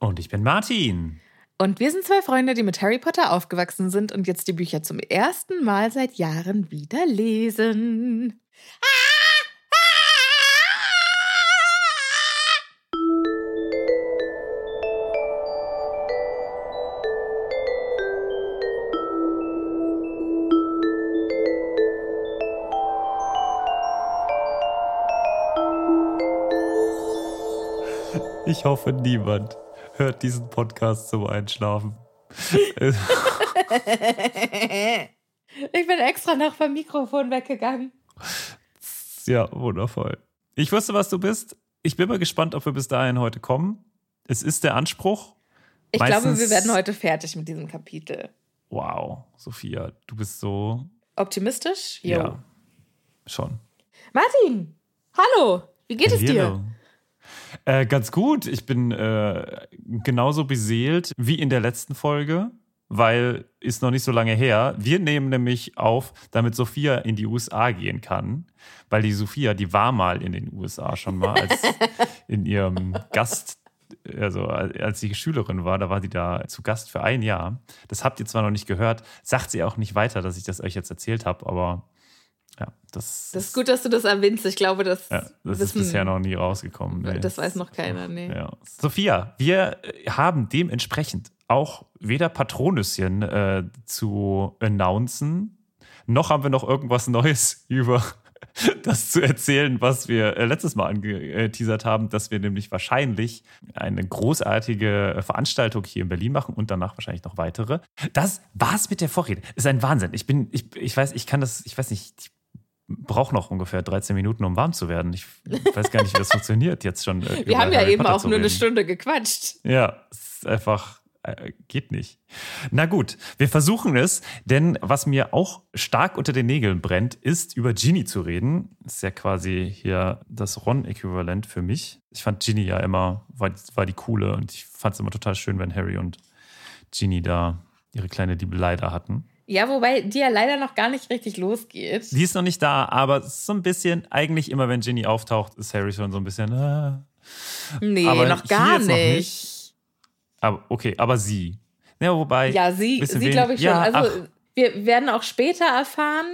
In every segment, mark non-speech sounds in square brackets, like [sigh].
Und ich bin Martin. Und wir sind zwei Freunde, die mit Harry Potter aufgewachsen sind und jetzt die Bücher zum ersten Mal seit Jahren wieder lesen. Ich hoffe, niemand hört diesen Podcast zum Einschlafen. [laughs] Ich bin extra noch vom Mikrofon weggegangen. ja, wundervoll. Ich wusste, was du bist. Ich bin mal gespannt, ob wir bis dahin heute kommen. Es ist der Anspruch. Ich Meistens- glaube, wir werden heute fertig mit diesem Kapitel. Wow, Sophia, du bist so. Optimistisch? Jo. Ja, schon. Martin, hallo, wie geht es dir? Äh, ganz gut. Ich bin äh, genauso beseelt wie in der letzten Folge, weil ist noch nicht so lange her. Wir nehmen nämlich auf, damit Sophia in die USA gehen kann, weil die Sophia, die war mal in den USA schon mal als [laughs] in ihrem Gast. Also als sie Schülerin war, da war sie da zu Gast für ein Jahr. Das habt ihr zwar noch nicht gehört, sagt sie auch nicht weiter, dass ich das euch jetzt erzählt habe, aber ja, das, Das ist gut, dass du das erwähnst. Ich glaube, das, ja, das ist wissen- bisher noch nie rausgekommen. Nee. Das weiß noch keiner, nee. Ja. Sophia, wir äh, haben dementsprechend auch weder Patronüschen äh, zu announcen, noch haben wir noch irgendwas Neues [laughs] über das zu erzählen, was wir äh, letztes Mal angeteasert haben, dass wir nämlich wahrscheinlich eine großartige Veranstaltung hier in Berlin machen und danach wahrscheinlich noch weitere. Das war's mit der Vorrede. Ist ein Wahnsinn. Ich bin, ich, ich weiß, ich kann das, ich weiß nicht, ich brauche noch ungefähr 13 Minuten, um warm zu werden. Ich weiß gar nicht, wie das funktioniert jetzt schon. äh, Wir haben ja Harry eben Potter auch nur eine reden. Stunde gequatscht. Ja, es ist einfach, äh, geht nicht. Na gut, wir versuchen es, denn was mir auch stark unter den Nägeln brennt, ist über Ginny zu reden. Das ist ja quasi hier das Ron-Äquivalent für mich. Ich fand Ginny ja immer, war, war die coole und ich fand es immer total schön, wenn Harry und Ginny da ihre kleine Liebelei da hatten. Ja, wobei die ja leider noch gar nicht richtig losgeht. Die ist noch nicht da, aber so ein bisschen, eigentlich immer, wenn Ginny auftaucht, ist Harry schon so ein bisschen. Äh, Nee, aber noch gar jetzt noch nicht. Aber okay, aber sie. Ja, wobei. Ja, sie, sie glaube ich schon. Ja, also, wir werden auch später erfahren,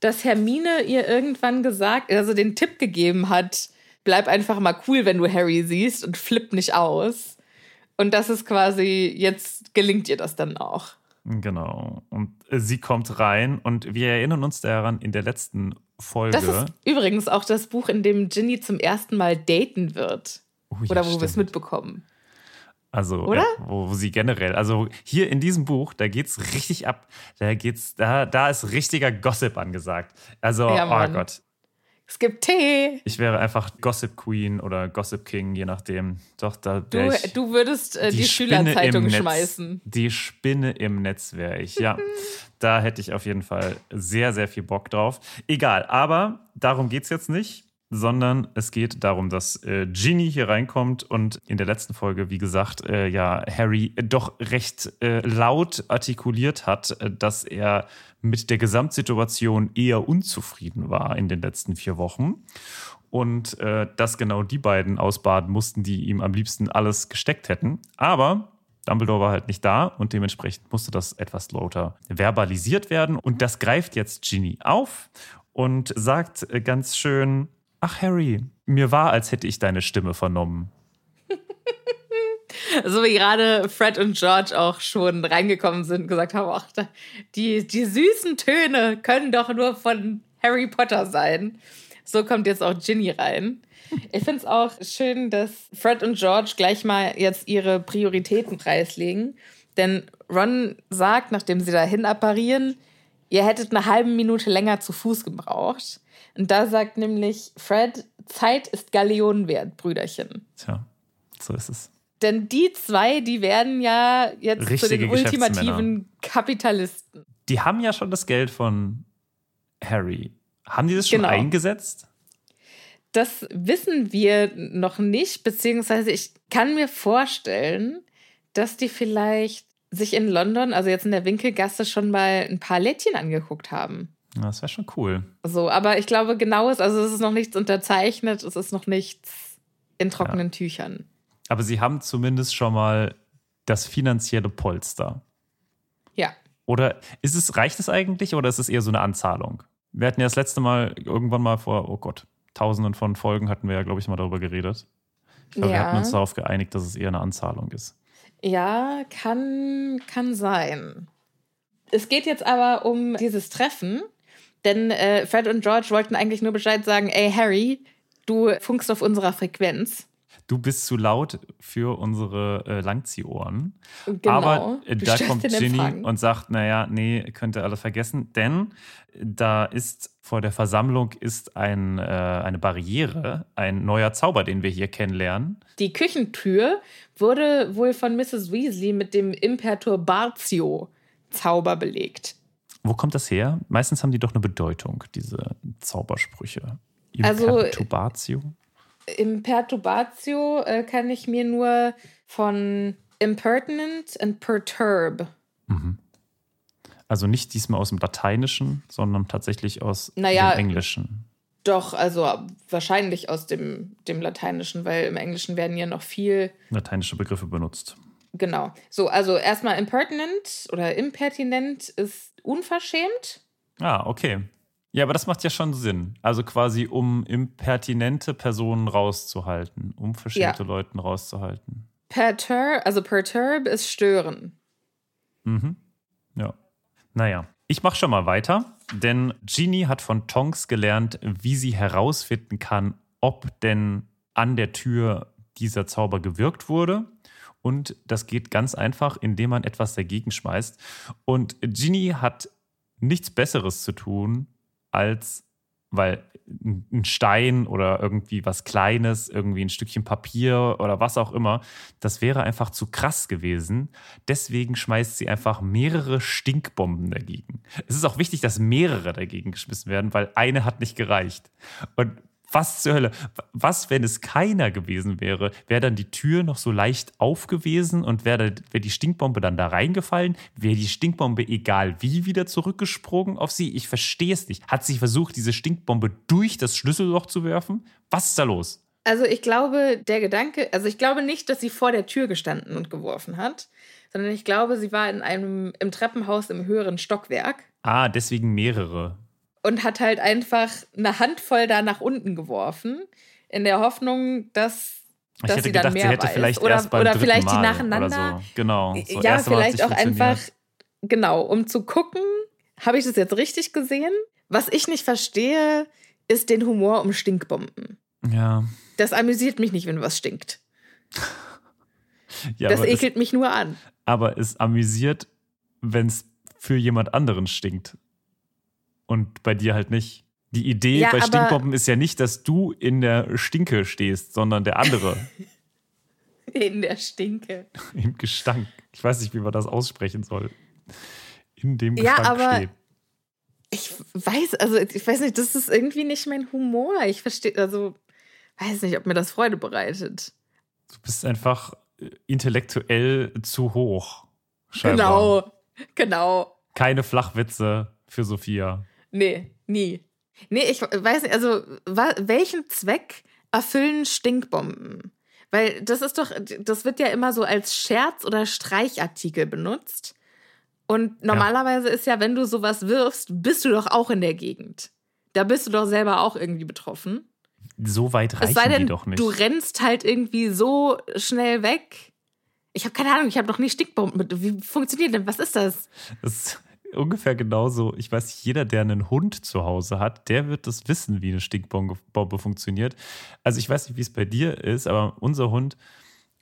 dass Hermine ihr irgendwann gesagt, also den Tipp gegeben hat, bleib einfach mal cool, wenn du Harry siehst und flipp nicht aus. Und das ist quasi, jetzt gelingt ihr das dann auch. Genau. Und äh, sie kommt rein und wir erinnern uns daran in der letzten Folge. Das ist übrigens auch das Buch, in dem Ginny zum ersten Mal daten wird. Oh ja, Oder wo wir es mitbekommen. Also, Oder? Ja, wo, wo sie generell, also hier in diesem Buch, da geht's richtig ab. Da geht's, da, da ist richtiger Gossip angesagt. Also, Ja, oh. Gott. Es gibt Tee. Ich wäre einfach Gossip Queen oder Gossip King, je nachdem. Doch, da Du, du würdest äh, die, im Schülerzeitung Netz- schmeißen. Die Spinne im Netz wäre ich, ja. [laughs] da hätte ich auf jeden Fall sehr, sehr viel Bock drauf. Egal, aber darum geht's jetzt nicht. Sondern es geht darum, dass äh, Ginny hier reinkommt und in der letzten Folge, wie gesagt, äh, ja, Harry doch recht äh, laut artikuliert hat, äh, dass er mit der Gesamtsituation eher unzufrieden war in den letzten vier Wochen. Und äh, dass genau die beiden ausbaden mussten, die ihm am liebsten alles gesteckt hätten. Aber Dumbledore war halt nicht da und dementsprechend musste das etwas lauter verbalisiert werden. Und das greift jetzt Ginny auf und sagt äh, ganz schön, ach Harry, mir war, als hätte ich deine Stimme vernommen. [laughs] so wie gerade Fred und George auch schon reingekommen sind und gesagt haben, ach, die, die süßen Töne können doch nur von Harry Potter sein. So kommt jetzt auch Ginny rein. Ich finde es auch schön, dass Fred und George gleich mal jetzt ihre Prioritäten preislegen. Denn Ron sagt, nachdem sie dahin apparieren, ihr hättet eine halbe Minute länger zu Fuß gebraucht. Und da sagt nämlich Fred, Zeit ist Galeonen wert, Brüderchen. Tja, so ist es. Denn die zwei, die werden ja jetzt Richtige zu den ultimativen Kapitalisten. Die haben ja schon das Geld von Harry. Haben die das schon genau. eingesetzt? Das wissen wir noch nicht, beziehungsweise ich kann mir vorstellen, dass die vielleicht sich in London, also jetzt in der Winkelgasse, schon mal ein paar Lädchen angeguckt haben. Das wäre schon cool. So, aber ich glaube, genau ist, also es ist noch nichts unterzeichnet, es ist noch nichts in trockenen ja. Tüchern. Aber sie haben zumindest schon mal das finanzielle Polster. Ja. Oder ist es, reicht es eigentlich oder ist es eher so eine Anzahlung? Wir hatten ja das letzte Mal irgendwann mal vor, oh Gott, tausenden von Folgen hatten wir ja, glaube ich, mal darüber geredet. Ich glaube, ja. wir hatten uns darauf geeinigt, dass es eher eine Anzahlung ist. Ja, kann, kann sein. Es geht jetzt aber um dieses Treffen, denn äh, Fred und George wollten eigentlich nur Bescheid sagen, ey Harry, du funkst auf unserer Frequenz du bist zu laut für unsere äh, Langziehohren. Genau. Aber äh, da kommt Ginny und sagt, naja, nee, könnt ihr alle vergessen, denn da ist vor der Versammlung ist ein, äh, eine Barriere, ein neuer Zauber, den wir hier kennenlernen. Die Küchentür wurde wohl von Mrs. Weasley mit dem Imperturbatio Zauber belegt. Wo kommt das her? Meistens haben die doch eine Bedeutung, diese Zaubersprüche. Imperturbatio? Also, Imperturbatio äh, kann ich mir nur von impertinent und perturb. Mhm. Also nicht diesmal aus dem Lateinischen, sondern tatsächlich aus naja, dem Englischen. Doch, also wahrscheinlich aus dem, dem Lateinischen, weil im Englischen werden ja noch viel lateinische Begriffe benutzt. Genau. So, also erstmal impertinent oder impertinent ist unverschämt. Ah, okay. Ja, aber das macht ja schon Sinn. Also quasi, um impertinente Personen rauszuhalten, um verschiedene ja. Leute rauszuhalten. Perturb, also perturb ist stören. Mhm. Ja. Naja, ich mach schon mal weiter, denn Genie hat von Tonks gelernt, wie sie herausfinden kann, ob denn an der Tür dieser Zauber gewirkt wurde. Und das geht ganz einfach, indem man etwas dagegen schmeißt. Und Genie hat nichts Besseres zu tun, als, weil ein Stein oder irgendwie was Kleines, irgendwie ein Stückchen Papier oder was auch immer, das wäre einfach zu krass gewesen. Deswegen schmeißt sie einfach mehrere Stinkbomben dagegen. Es ist auch wichtig, dass mehrere dagegen geschmissen werden, weil eine hat nicht gereicht. Und was zur Hölle? Was, wenn es keiner gewesen wäre? Wäre dann die Tür noch so leicht aufgewesen und wäre wär die Stinkbombe dann da reingefallen? Wäre die Stinkbombe egal wie wieder zurückgesprungen auf sie? Ich verstehe es nicht. Hat sie versucht, diese Stinkbombe durch das Schlüsselloch zu werfen? Was ist da los? Also ich glaube, der Gedanke, also ich glaube nicht, dass sie vor der Tür gestanden und geworfen hat, sondern ich glaube, sie war in einem im Treppenhaus im höheren Stockwerk. Ah, deswegen mehrere und hat halt einfach eine Handvoll da nach unten geworfen, in der Hoffnung, dass ich dass hätte sie gedacht, dann mehr sie hätte weiß. vielleicht oder, erst beim oder vielleicht Mal die nacheinander. So. Genau. So ja, vielleicht auch einfach, genau, um zu gucken, habe ich das jetzt richtig gesehen? Was ich nicht verstehe, ist den Humor um Stinkbomben. Ja. Das amüsiert mich nicht, wenn was stinkt. ja, das ekelt es, mich nur an. Aber es amüsiert, wenn es für jemand anderen stinkt und bei dir halt nicht. Die Idee ja, bei Stinkbomben ist ja nicht, dass du in der Stinke stehst, sondern der andere. [laughs] in der Stinke. [laughs] Im Gestank. Ich weiß nicht, wie man das aussprechen soll. In dem Gestank ja, aber steht. Ich weiß, also ich weiß nicht, das ist irgendwie nicht mein Humor. Ich verstehe, also weiß nicht, ob mir das Freude bereitet. Du bist einfach äh, intellektuell zu hoch. Scheinbar. Genau, genau. Keine Flachwitze für Sophia. Nee, nie. Nee, ich weiß nicht, also welchen Zweck erfüllen Stinkbomben? Weil das ist doch, das wird ja immer so als Scherz- oder Streichartikel benutzt. Und normalerweise ja. ist ja, wenn du sowas wirfst, bist du doch auch in der Gegend. Da bist du doch selber auch irgendwie betroffen. So weit reichen es sei denn, die doch nicht. Du rennst halt irgendwie so schnell weg. Ich habe keine Ahnung, ich habe noch nie Stinkbomben. Wie funktioniert denn? Was ist das? Das ungefähr genauso. Ich weiß, jeder, der einen Hund zu Hause hat, der wird das wissen, wie eine Stinkbombe funktioniert. Also ich weiß nicht, wie es bei dir ist, aber unser Hund,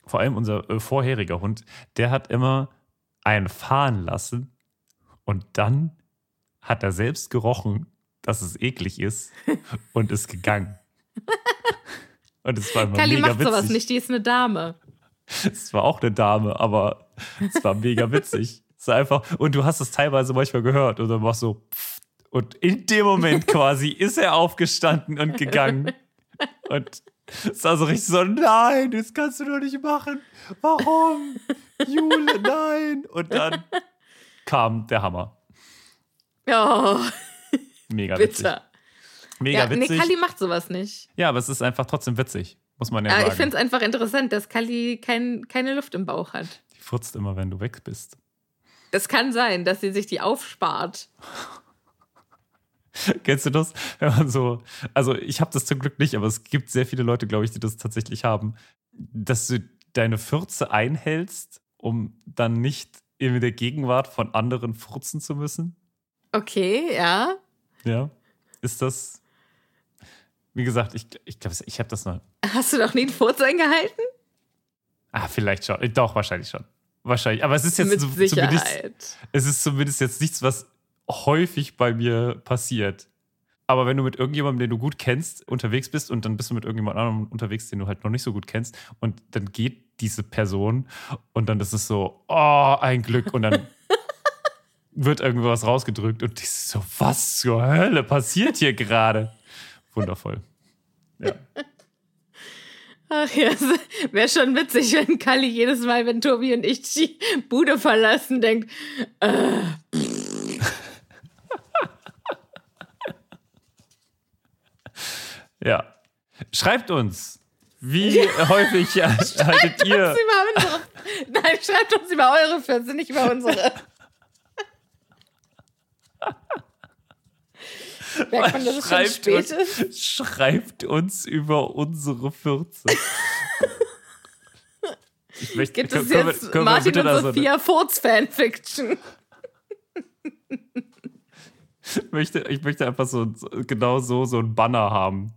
vor allem unser äh, vorheriger Hund, der hat immer einen fahren lassen und dann hat er selbst gerochen, dass es eklig ist [laughs] und ist gegangen. und es war immer Kali mega macht witzig. sowas nicht, die ist eine Dame. Es war auch eine Dame, aber es war mega witzig. War einfach, und du hast es teilweise manchmal gehört und dann war so, und in dem Moment quasi [laughs] ist er aufgestanden und gegangen. Und es war so richtig so, nein, das kannst du doch nicht machen. Warum? Jule, nein. Und dann kam der Hammer. Oh. Mega witzig. Bitter. Mega ja, witzig. Nee, Kali macht sowas nicht. Ja, aber es ist einfach trotzdem witzig, muss man ja, ja sagen. Ich finde es einfach interessant, dass Kali kein, keine Luft im Bauch hat. Die furzt immer, wenn du weg bist. Das kann sein, dass sie sich die aufspart. [laughs] Kennst du das? Wenn man so, also ich habe das zum Glück nicht, aber es gibt sehr viele Leute, glaube ich, die das tatsächlich haben, dass du deine Fürze einhältst, um dann nicht in der Gegenwart von anderen furzen zu müssen. Okay, ja. Ja. Ist das. Wie gesagt, ich, ich glaube, ich habe das noch. Hast du doch nie einen Furz eingehalten? Ah, vielleicht schon. Doch, wahrscheinlich schon. Wahrscheinlich. Aber es ist jetzt Mit so, Sicherheit. zumindest. Es ist zumindest jetzt nichts, was häufig bei mir passiert. Aber wenn du mit irgendjemandem, den du gut kennst, unterwegs bist und dann bist du mit irgendjemand anderem unterwegs, den du halt noch nicht so gut kennst und dann geht diese Person und dann ist es so, oh, ein Glück und dann [laughs] wird irgendwas rausgedrückt und die ist so, was zur Hölle passiert hier gerade? Wundervoll. Ja. [laughs] Ach ja, wäre schon witzig, wenn Kali jedes Mal, wenn Tobi und ich die Bude verlassen, denkt, äh, [laughs] Ja. Schreibt uns, wie häufig [laughs] haltet ihr. Uns über unsere, nein, schreibt uns über eure Fürze, nicht über unsere. [laughs] Merkt man, dass es schon spät uns, ist? Schreibt uns über unsere Fürze. Ich möchte, Gibt es können, jetzt können Martin und Sophia Furz Fanfiction? Ich möchte, ich möchte einfach so genau so, so ein Banner haben.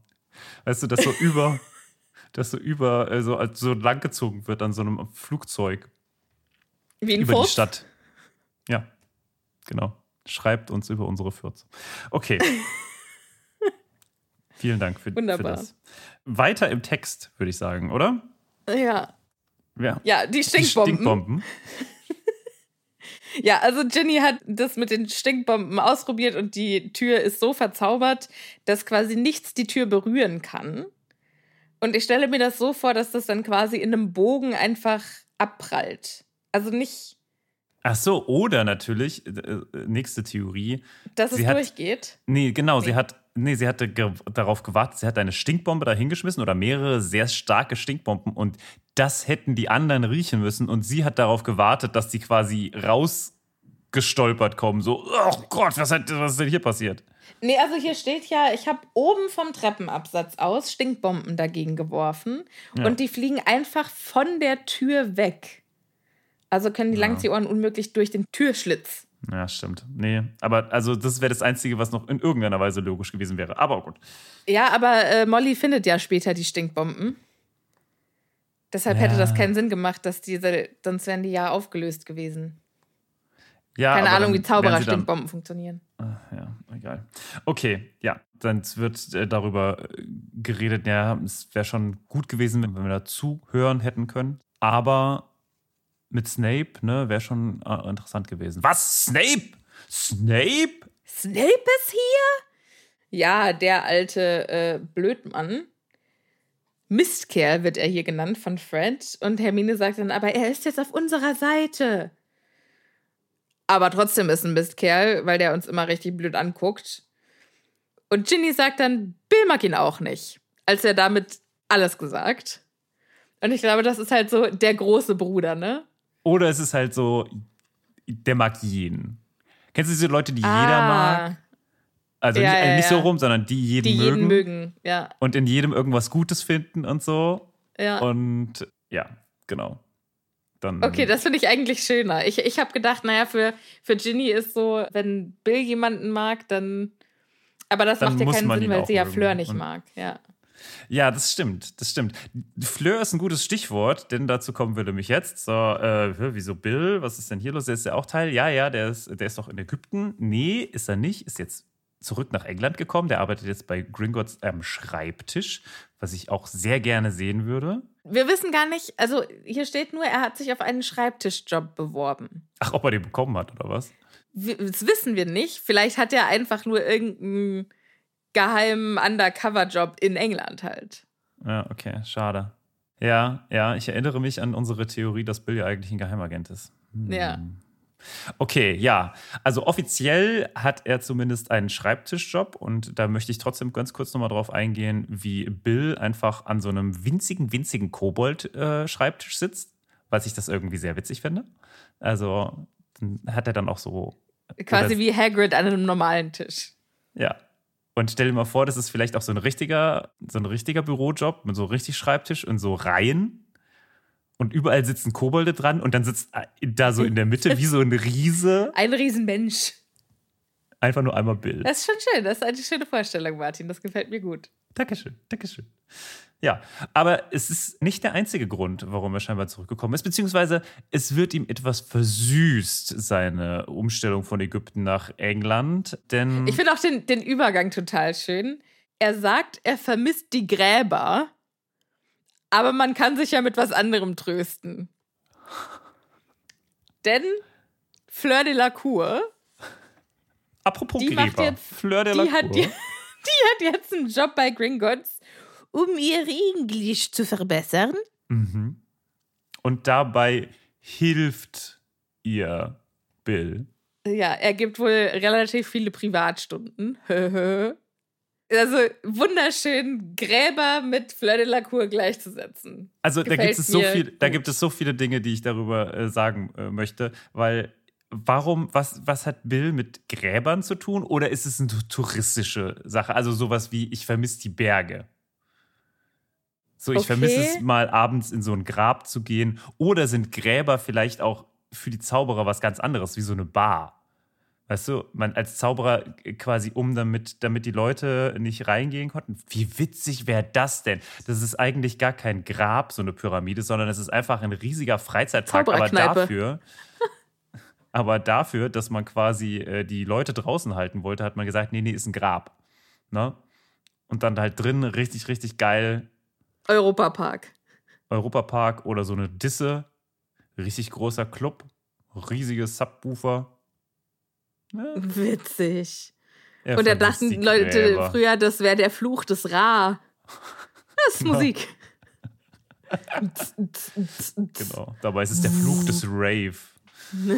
Weißt du, das so über, [laughs] das so über, also so langgezogen wird an so einem Flugzeug. Wie ein Über Furz? die Stadt. Ja, genau. Schreibt uns über unsere Fürze. Okay. [laughs] Vielen Dank für, für das. Weiter im Text, würde ich sagen, oder? Ja. Ja, ja die Stinkbomben. Die Stinkbomben. [laughs] Ja, also Ginny hat das mit den Stinkbomben ausprobiert und die Tür ist so verzaubert, dass quasi nichts die Tür berühren kann. Und ich stelle mir das so vor, dass das dann quasi in einem Bogen einfach abprallt. Also nicht. Ach so, oder natürlich, äh, nächste Theorie. Dass es hat, durchgeht. Nee, genau, nee. sie hat. Nee, sie hatte ge darauf gewartet, sie hat eine Stinkbombe da hingeschmissen oder mehrere sehr starke Stinkbomben und das hätten die anderen riechen müssen und sie hat darauf gewartet, dass die quasi rausgestolpert kommen. So, oh Gott, was, hat, was ist denn hier passiert? Nee, also hier steht ja, ich habe oben vom Treppenabsatz aus Stinkbomben dagegen geworfen ja. und die fliegen einfach von der Tür weg. Also können die ja. Langziehohren unmöglich durch den Türschlitz. Ja, stimmt. Nee, aber also das wäre das Einzige, was noch in irgendeiner Weise logisch gewesen wäre. Aber gut. Ja, aber äh, Molly findet ja später die Stinkbomben. Deshalb ja. hätte das keinen Sinn gemacht, dass diese, sonst wären die ja aufgelöst gewesen. Ja, Keine Ahnung, wie Zauberer-Stinkbomben funktionieren. Ach, ja, egal. Okay, ja, dann wird äh, darüber äh, geredet, ja, es wäre schon gut gewesen, wenn wir dazu hören hätten können. Aber mit Snape, ne, wäre schon äh, interessant gewesen. Was? Snape? Snape? Snape ist hier? Ja, der alte äh, Blödmann. Mistkerl wird er hier genannt von Fred. Und Hermine sagt dann, aber er ist jetzt auf unserer Seite. Aber trotzdem ist ein Mistkerl, weil der uns immer richtig blöd anguckt. Und Ginny sagt dann, Bill mag ihn auch nicht. Als er damit alles gesagt. Und ich glaube, das ist halt so der große Bruder, ne? Oder es ist halt so, der mag jeden. Kennst du diese Leute, die Ah. jeder mag? Also Ja, nicht, äh, ja, nicht so ja. rum, sondern die jeden Die mögen. jeden mögen, ja. Und in jedem irgendwas Gutes finden und so. ja. Und ja, genau. Dann, Okay, das finde ich eigentlich schöner. Ich, ich habe gedacht, naja, für, für Ginny ist so, wenn Bill jemanden mag, dann. Aber das Dann macht ja keinen Sinn, weil sie ja. Fleur nicht mag. Ja. Ja, das stimmt, das stimmt. Fleur ist ein gutes Stichwort, denn dazu kommen wir nämlich jetzt. So, äh, wieso Bill? Was ist denn hier los? Der ist ja auch Teil. Ja, ja, der ist, der ist doch in Ägypten. Nee, ist er nicht. Ist jetzt zurück nach England gekommen. Der arbeitet jetzt bei Gringotts am Schreibtisch, was ich auch sehr gerne sehen würde. Wir wissen gar nicht, also hier steht nur, er hat sich auf einen Schreibtischjob beworben. Ach, ob er den bekommen hat oder was? Das wissen wir nicht. Vielleicht hat er einfach nur irgendeinen geheimen Undercover-Job in England halt. Ja, okay, schade. Ja, ja, ich erinnere mich an unsere Theorie, dass Bill ja eigentlich ein Geheimagent ist. Hm. Ja. Okay, ja. Also offiziell hat er zumindest einen Schreibtischjob und da möchte ich trotzdem ganz kurz nochmal drauf eingehen, wie Bill einfach an so einem winzigen, winzigen Kobold-Schreibtisch sitzt, was ich das irgendwie sehr witzig finde. Also hat er dann auch so, Quasi wie Hagrid an einem normalen Tisch. ja. Und stell dir mal vor, das ist vielleicht auch so ein richtiger, so ein richtiger Bürojob mit so richtig Schreibtisch und so Reihen. Und überall sitzen Kobolde dran und dann sitzt da so in der Mitte wie so ein Riese [laughs] Ein Riesenmensch. einfach nur einmal Bill. Das ist schon schön. Das ist eine schöne Vorstellung, Martin. Das gefällt mir gut. Dankeschön, Dankeschön. Ja, aber es ist nicht der einzige Grund, warum er scheinbar zurückgekommen ist, beziehungsweise es wird ihm etwas versüßt, seine Umstellung von Ägypten nach England, denn Ich finde auch den, den Übergang total schön. Er sagt, er vermisst die Gräber, aber man kann sich ja mit was anderem trösten. Denn Fleur de la Cour, apropos die macht Gräber, jetzt- Fleur de la die hat, Cour. die, die hat jetzt einen Job bei Gringotts, um ihr Englisch zu verbessern. Mhm. Und dabei hilft ihr Bill. Ja, er gibt wohl relativ viele Privatstunden. [laughs] also wunderschön, Gräber mit Fleur de la Cour gleichzusetzen. Also da gibt es so viel, da gibt es so viele Dinge, die ich darüber äh, sagen äh, möchte, weil warum, was, was hat Bill mit Gräbern zu tun? Oder ist es eine touristische Sache? Also sowas wie, ich vermisse die Berge. So, ich Okay. vermisse es mal abends in so ein Grab zu gehen. Oder sind Gräber vielleicht auch für die Zauberer was ganz anderes, wie so eine Bar? Weißt du, man als Zauberer quasi um, damit, damit die Leute nicht reingehen konnten. Wie witzig wäre das denn? Das ist eigentlich gar kein Grab, so eine Pyramide, sondern es ist einfach ein riesiger Freizeitpark. Aber dafür, aber dafür, dass man quasi äh, die Leute draußen halten wollte, hat man gesagt, nee, nee, ist ein Grab. Ne? Und dann halt drin richtig, richtig geil Europapark. Europapark oder so eine Disse. Richtig großer Club. Riesiges Subwoofer. Ja, Witzig. er Und da dachten Leute Gräber. früher, das wäre der Fluch des Ra. Das ist [laughs] Genau. Musik. [laughs] Genau. Dabei ist es der Fluch des Rave. [laughs]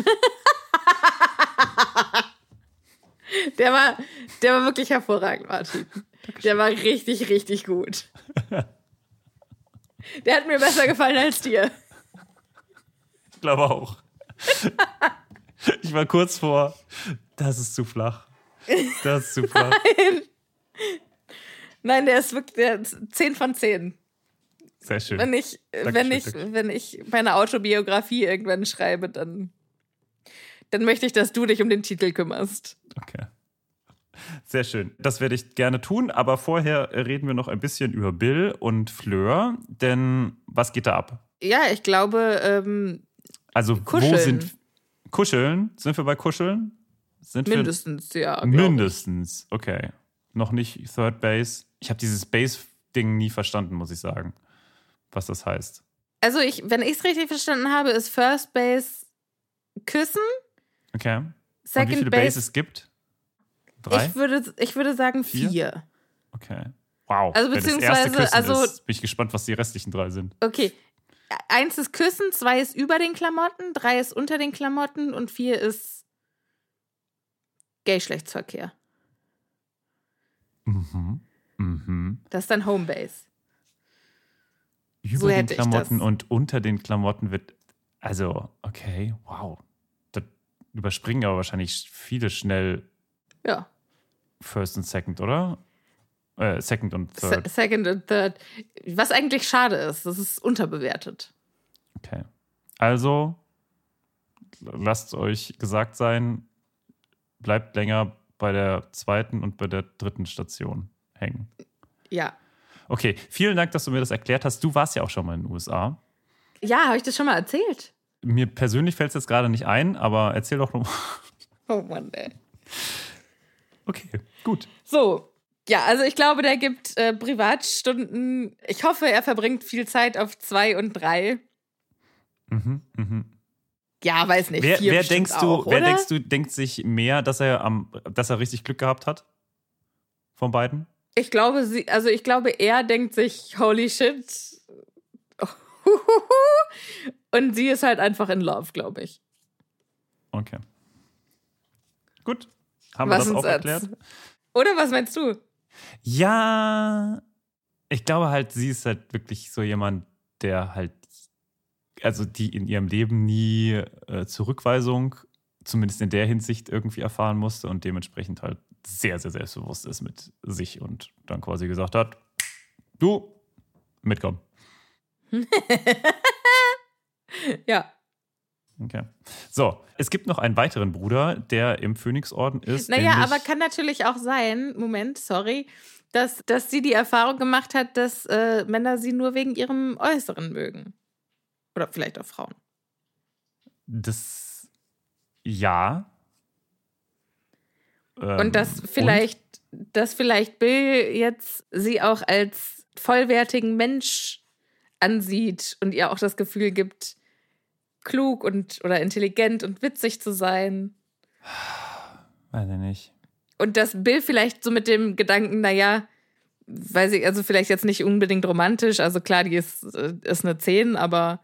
Der war, der war wirklich hervorragend, Martin. Der war richtig, richtig gut. Der hat mir besser gefallen als dir. Ich glaube auch. Ich war kurz vor, das ist zu flach. Das ist zu [laughs] flach. Nein, der ist wirklich der ist 10 von 10. Sehr schön. Wenn ich, Dankeschön, wenn ich, wenn ich meine Autobiografie irgendwann schreibe, dann, dann möchte ich, dass du dich um den Titel kümmerst. Okay. Sehr schön. Das werde ich gerne tun, aber vorher reden wir noch ein bisschen über Bill und Fleur, denn was geht da ab? Ja, ich glaube, ähm, Also, wo Kuscheln. sind Kuscheln? Sind wir bei Kuscheln? Sind mindestens, ja. wir ich. mindestens. Okay. Noch nicht Third Base. Ich habe dieses Base-Ding nie verstanden, muss ich sagen. Was das heißt. Also, ich, wenn ich es richtig verstanden habe, ist First Base küssen, Okay. Und wie Second viele Base Bases es gibt? Drei? Ich würde, ich würde sagen Vier? vier. okay. Wow. Also beziehungsweise, also- ist, bin ich gespannt, was die restlichen drei sind. Okay. Eins ist Küssen, zwei ist über den Klamotten, drei ist unter den Klamotten und vier ist Gay-Schlechtsverkehr. Mhm. Mhm. Das ist dann Homebase. Über So den Klamotten und unter den Klamotten wird. Also, okay, wow. Überspringen aber wahrscheinlich viele schnell Ja. First und Second, oder? Äh, second und Se Third. Second und Third. Was eigentlich schade ist, das ist unterbewertet. Okay. Also, lasst euch gesagt sein, bleibt länger bei der zweiten und bei der dritten Station hängen. Ja. Okay, vielen Dank, dass du mir das erklärt hast. Du warst ja auch schon mal in den USA. Ja, habe ich das schon mal erzählt? Mir persönlich fällt es jetzt gerade nicht ein, aber erzähl doch nochmal. Oh Mann, ey. Okay, gut. So. Ja, also ich glaube, der gibt äh, Privatstunden. Ich hoffe, er verbringt viel Zeit auf zwei und drei. Mhm, mhm. Ja, weiß nicht. Wer, wer denkst du, auch, wer denkst du, denkt sich mehr, dass er am, dass er richtig Glück gehabt hat? Von beiden? Ich glaube, sie, also ich glaube, er denkt sich, holy shit. [laughs] Und sie ist halt einfach in love, glaube ich. Okay. Gut. Haben Was wir das auch als- erklärt? Oder was meinst du? Ja, ich glaube halt, sie ist halt wirklich so jemand, der halt, also die in ihrem Leben nie äh, Zurückweisung, zumindest in der Hinsicht, irgendwie erfahren musste und dementsprechend halt sehr, sehr selbstbewusst ist mit sich und dann quasi gesagt hat, du, mitkommen. [laughs] Ja. Okay. So, es gibt noch einen weiteren Bruder, der im Phönixorden ist. Naja, aber kann natürlich auch sein, Moment, sorry, dass, dass sie die Erfahrung gemacht hat, dass äh, Männer sie nur wegen ihrem Äußeren mögen. Oder vielleicht auch Frauen. Das, ja. Ähm, Und dass vielleicht, dass vielleicht Bill jetzt sie auch als vollwertigen Mensch ansieht und ihr auch das Gefühl gibt, klug und oder intelligent und witzig zu sein. Weiß ich nicht. Und dass Bill vielleicht so mit dem Gedanken, naja, weiß ich, also vielleicht jetzt nicht unbedingt romantisch, also klar, die ist, äh, ist eine 10, aber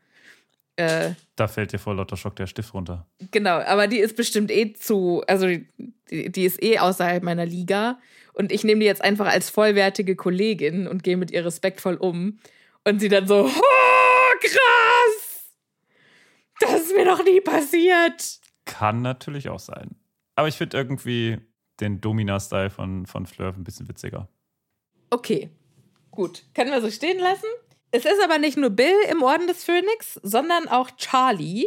äh, Da fällt dir vor lauter Schock der Stift runter. Genau, aber die ist bestimmt eh zu, also die, die ist eh außerhalb meiner Liga. Und ich nehme die jetzt einfach als vollwertige Kollegin und gehe mit ihr respektvoll um. Und sie dann so, [laughs] oh, krass! Das ist mir noch nie passiert. Kann natürlich auch sein. Aber ich finde irgendwie den Domina-Style von, von Fleur ein bisschen witziger. Okay, gut. Können wir so stehen lassen? Es ist aber nicht nur Bill im Orden des Phönix, sondern auch Charlie.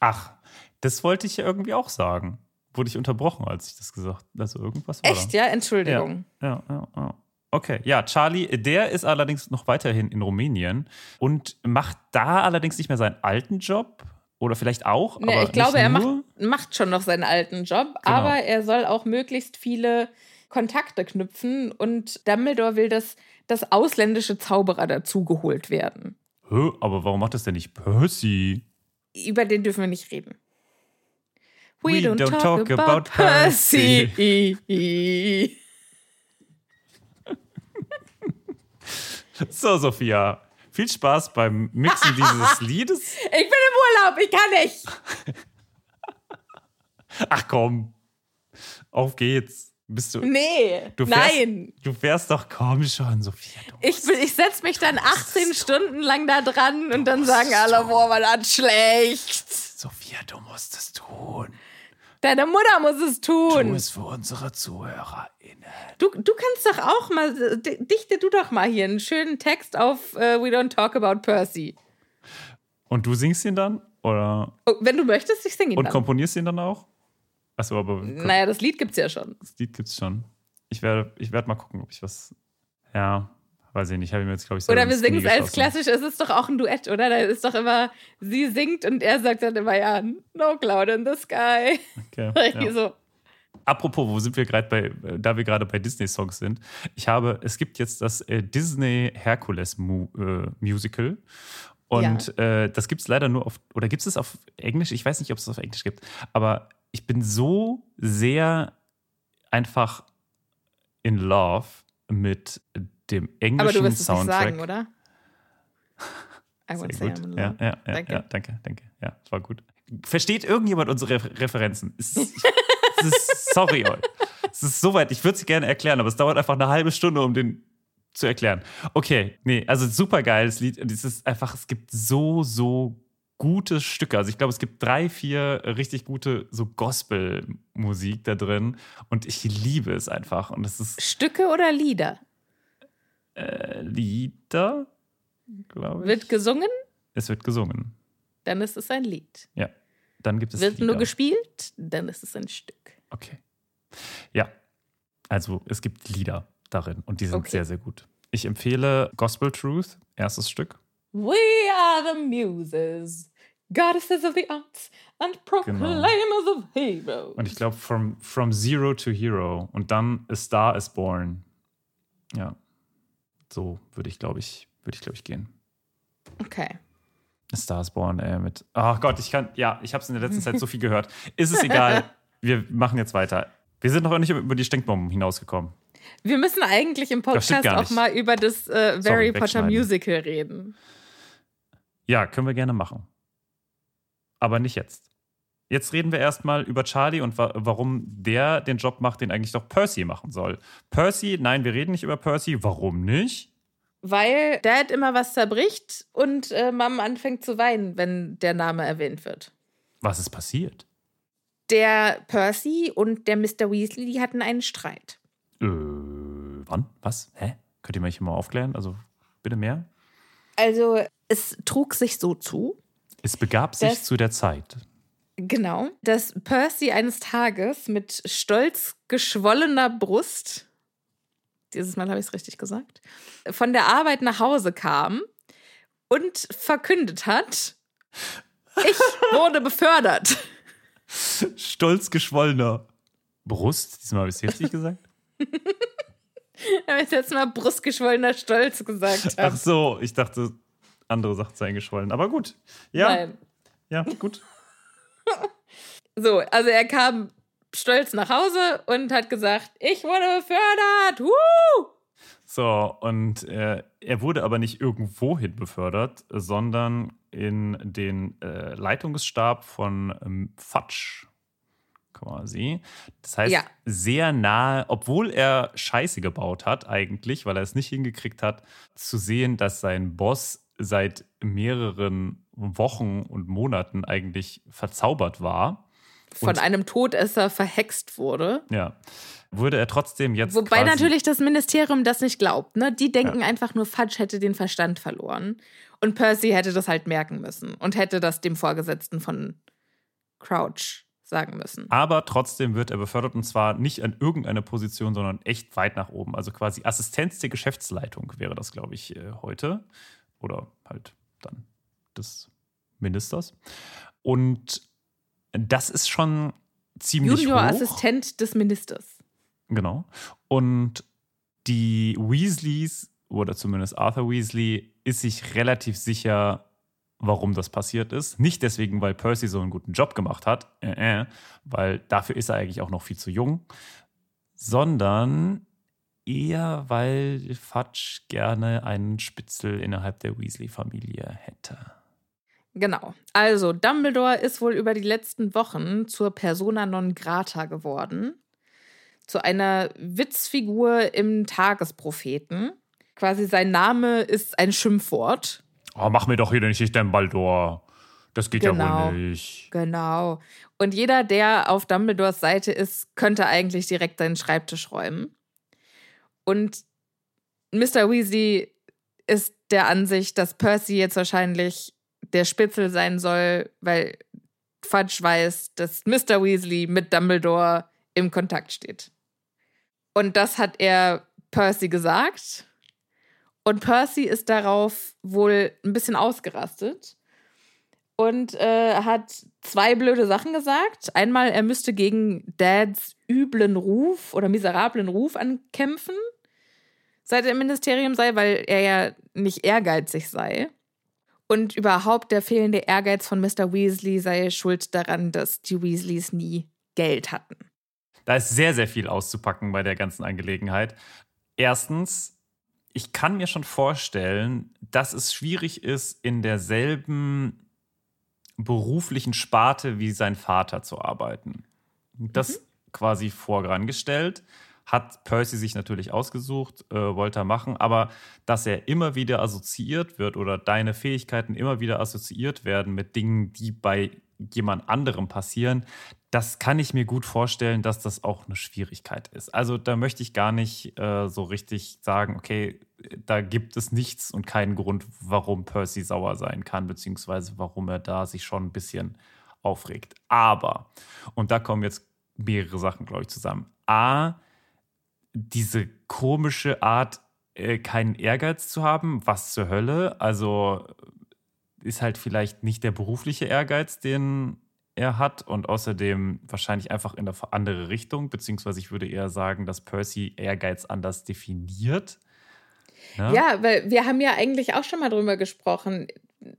Ach, das wollte ich ja irgendwie auch sagen. Wurde ich unterbrochen, als ich das gesagt habe. Also irgendwas war Echt, da. ja? Entschuldigung. Ja, ja, ja. Okay, ja, Charlie, der ist allerdings noch weiterhin in Rumänien und macht da allerdings nicht mehr seinen alten Job. Oder vielleicht auch, Nee, aber ich glaube, er macht, macht schon noch seinen alten Job, Genau. aber er soll auch möglichst viele Kontakte knüpfen und Dumbledore will, dass, dass ausländische Zauberer dazugeholt werden. Hä, aber warum macht das denn nicht Percy? Über den dürfen wir nicht reden. We don't talk about Percy. [laughs] So, Sophia, viel Spaß beim Mixen dieses [laughs] Liedes. Ich bin im Urlaub, ich kann nicht. Ach komm, auf geht's. Bist du, Nee, du fährst, nein. Du fährst doch komm schon, Sophia. Ich, ich setze mich dann 18 Stunden lang da dran und dann sagen alle, boah, war das schlecht. Sophia, du musst es tun. Deine Mutter muss es Tu tun. es für unsere ZuhörerInnen. Du, du kannst doch auch mal, di- dichte du doch mal hier einen schönen Text auf äh, We Don't Talk About Percy. Und du singst ihn dann? Oder? Oh, wenn du möchtest, ich singe ihn Und dann. komponierst ihn dann auch? Achso, aber Naja, das Lied gibt's ja schon. das Lied gibt's schon. Ich werde ich werd mal gucken, ob ich was. Ja, weiß ich nicht. Habe ich mir jetzt, glaube ich, Oder wir singen es als klassisch, es ist doch auch ein Duett, oder? Da ist doch immer, sie singt und er sagt dann immer, ja, no cloud in the sky. Okay, [laughs] ja. so. Apropos, wo sind wir gerade bei, da wir gerade bei Disney-Songs sind? Ich habe, es gibt jetzt das äh, Disney Hercules Mu äh, Musical. Und äh, das gibt es leider nur auf, oder gibt es auf Englisch? Ich weiß nicht, ob es auf Englisch gibt. Aber ich bin so sehr einfach in love mit dem englischen Aber du wirst Soundtrack. es nicht sagen, oder? I Sehr say gut. Ja, ja, ja, Danke. ja, danke, danke. Ja, das war gut. Versteht irgendjemand unsere Refer Referenzen? Es ist, es ist sorry. Es ist soweit. Ich würde es gerne erklären, aber es dauert einfach eine halbe Stunde, um den zu erklären. Okay, nee, also super geiles Lied. Und es ist einfach, es gibt so, so gute Stücke. Also ich glaube, es gibt drei, vier richtig gute so Gospel-Musik da drin. Und ich liebe es einfach. Und es ist Stücke oder Lieder? Äh, Lieder, glaube ich. Wird gesungen, es wird gesungen. dann ist es ein Lied. Ja. Dann gibt es Wird Lieder. nur gespielt, dann ist es ein Stück. Okay. Ja. Also es gibt Lieder darin und die sind Okay. sehr, sehr gut. Ich empfehle Gospel Truth, erstes Stück. We are the muses, goddesses of the arts and proclaimers of heroes. Und ich glaube, from, from Zero to Hero. Und dann A Star is Born. Ja. So würde ich, glaube ich, würde ich, glaube ich, gehen. Okay. A Star is Born, äh, mit. Ach Gott, ich kann. Ja, ich habe es in der letzten Zeit so viel gehört. Ist es egal. [laughs] Wir machen jetzt weiter. Wir sind noch nicht über die Stinkbomben hinausgekommen. Wir müssen eigentlich im Podcast auch mal über das äh, Harry Potter. Musical reden. Ja, können wir gerne machen. Aber nicht jetzt. Jetzt reden wir erstmal über Charlie und wa warum der den Job macht, den eigentlich doch Percy machen soll. Percy, nein, wir reden nicht über Percy. Warum nicht? Weil Dad immer was zerbricht und äh, Mom anfängt zu weinen, wenn der Name erwähnt wird. Was ist passiert? Der Percy und der Mr. Weasley die hatten einen Streit. Äh, wann? Was? Hä? Könnt ihr mich mal aufklären? Also, bitte mehr? Also, es trug sich so zu, Es begab sich zu der Zeit. Genau, dass Percy eines Tages mit stolz geschwollener Brust, dieses Mal habe ich es richtig gesagt, von der Arbeit nach Hause kam und verkündet hat, ich wurde befördert. Stolz geschwollener Brust. Diesmal habe ich es richtig gesagt. [laughs] Wenn ich jetzt mal brustgeschwollener Stolz gesagt Ach habe. so, ich dachte, andere Sachen seien geschwollen. Aber gut. Ja, Nein. ja, gut. [laughs] So, also er kam stolz nach Hause und hat gesagt, ich wurde befördert. Woo! So, und äh, er wurde aber nicht irgendwohin befördert, sondern in den äh, Leitungsstab von ähm, Fudge quasi. Das heißt, Ja. sehr nahe, obwohl er Scheiße gebaut hat eigentlich, weil er es nicht hingekriegt hat, zu sehen, dass sein Boss seit mehreren Wochen und Monaten eigentlich verzaubert war. Von Und- einem Todesser verhext wurde. Ja. Wurde er trotzdem jetzt. Wobei natürlich das Ministerium das nicht glaubt. Ne? Die denken einfach nur, Fudge hätte den Verstand verloren. Und Percy hätte das halt merken müssen und hätte das dem Vorgesetzten von Crouch sagen müssen. Aber trotzdem wird er befördert und zwar nicht an irgendeine Position, sondern echt weit nach oben. Also quasi Assistenz der Geschäftsleitung wäre das, glaube ich, äh, heute. Oder halt dann des Ministers. Und das ist schon ziemlich hoch. Junior-Assistent des Ministers. Genau. Und die Weasleys, oder zumindest Arthur Weasley, ist sich relativ sicher, warum das passiert ist. Nicht deswegen, weil Percy so einen guten Job gemacht hat, äh, äh, weil dafür ist er eigentlich auch noch viel zu jung, sondern eher, weil Fudge gerne einen Spitzel innerhalb der Weasley-Familie hätte. Genau. Also, Dumbledore ist wohl über die letzten Wochen zur Persona non grata geworden. Zu einer Witzfigur im Tagespropheten. Quasi sein Name ist ein Schimpfwort. Oh, mach mir doch hier nicht Dumbledore. Das geht ja Genau. wohl nicht. Genau. Und jeder, der auf Dumbledores Seite ist, könnte eigentlich direkt seinen Schreibtisch räumen. Und Mr. Weasley ist der Ansicht, dass Percy jetzt wahrscheinlich der Spitzel sein soll, weil Fudge weiß, dass Mr. Weasley mit Dumbledore im Kontakt steht. Und das hat er Percy gesagt. Und Percy ist darauf wohl ein bisschen ausgerastet und äh, hat zwei blöde Sachen gesagt. Einmal, er müsste gegen Dads üblen Ruf oder miserablen Ruf ankämpfen, seit er im Ministerium sei, weil er ja nicht ehrgeizig sei. Und überhaupt der fehlende Ehrgeiz von Mr. Weasley sei schuld daran, dass die Weasleys nie Geld hatten. da ist sehr, sehr viel auszupacken bei der ganzen Angelegenheit. Erstens, ich kann mir schon vorstellen, dass es schwierig ist, in derselben beruflichen Sparte wie sein Vater zu arbeiten. Das mhm. quasi vorangestellt hat Percy sich natürlich ausgesucht, äh, wollte er machen, aber dass er immer wieder assoziiert wird oder deine Fähigkeiten immer wieder assoziiert werden mit Dingen, die bei jemand anderem passieren, das kann ich mir gut vorstellen, dass das auch eine Schwierigkeit ist. Also da möchte ich gar nicht äh, so richtig sagen, okay, da gibt es nichts und keinen Grund, warum Percy sauer sein kann, beziehungsweise warum er da sich schon ein bisschen aufregt. Aber, und da kommen jetzt mehrere Sachen, glaube ich, zusammen. A, diese komische Art, äh, keinen Ehrgeiz zu haben, was zur Hölle? Also ist halt vielleicht nicht der berufliche Ehrgeiz, den er hat und außerdem wahrscheinlich einfach in eine andere Richtung, beziehungsweise ich würde eher sagen, dass Percy Ehrgeiz anders definiert. Ja, ja weil wir haben ja eigentlich auch schon mal drüber gesprochen.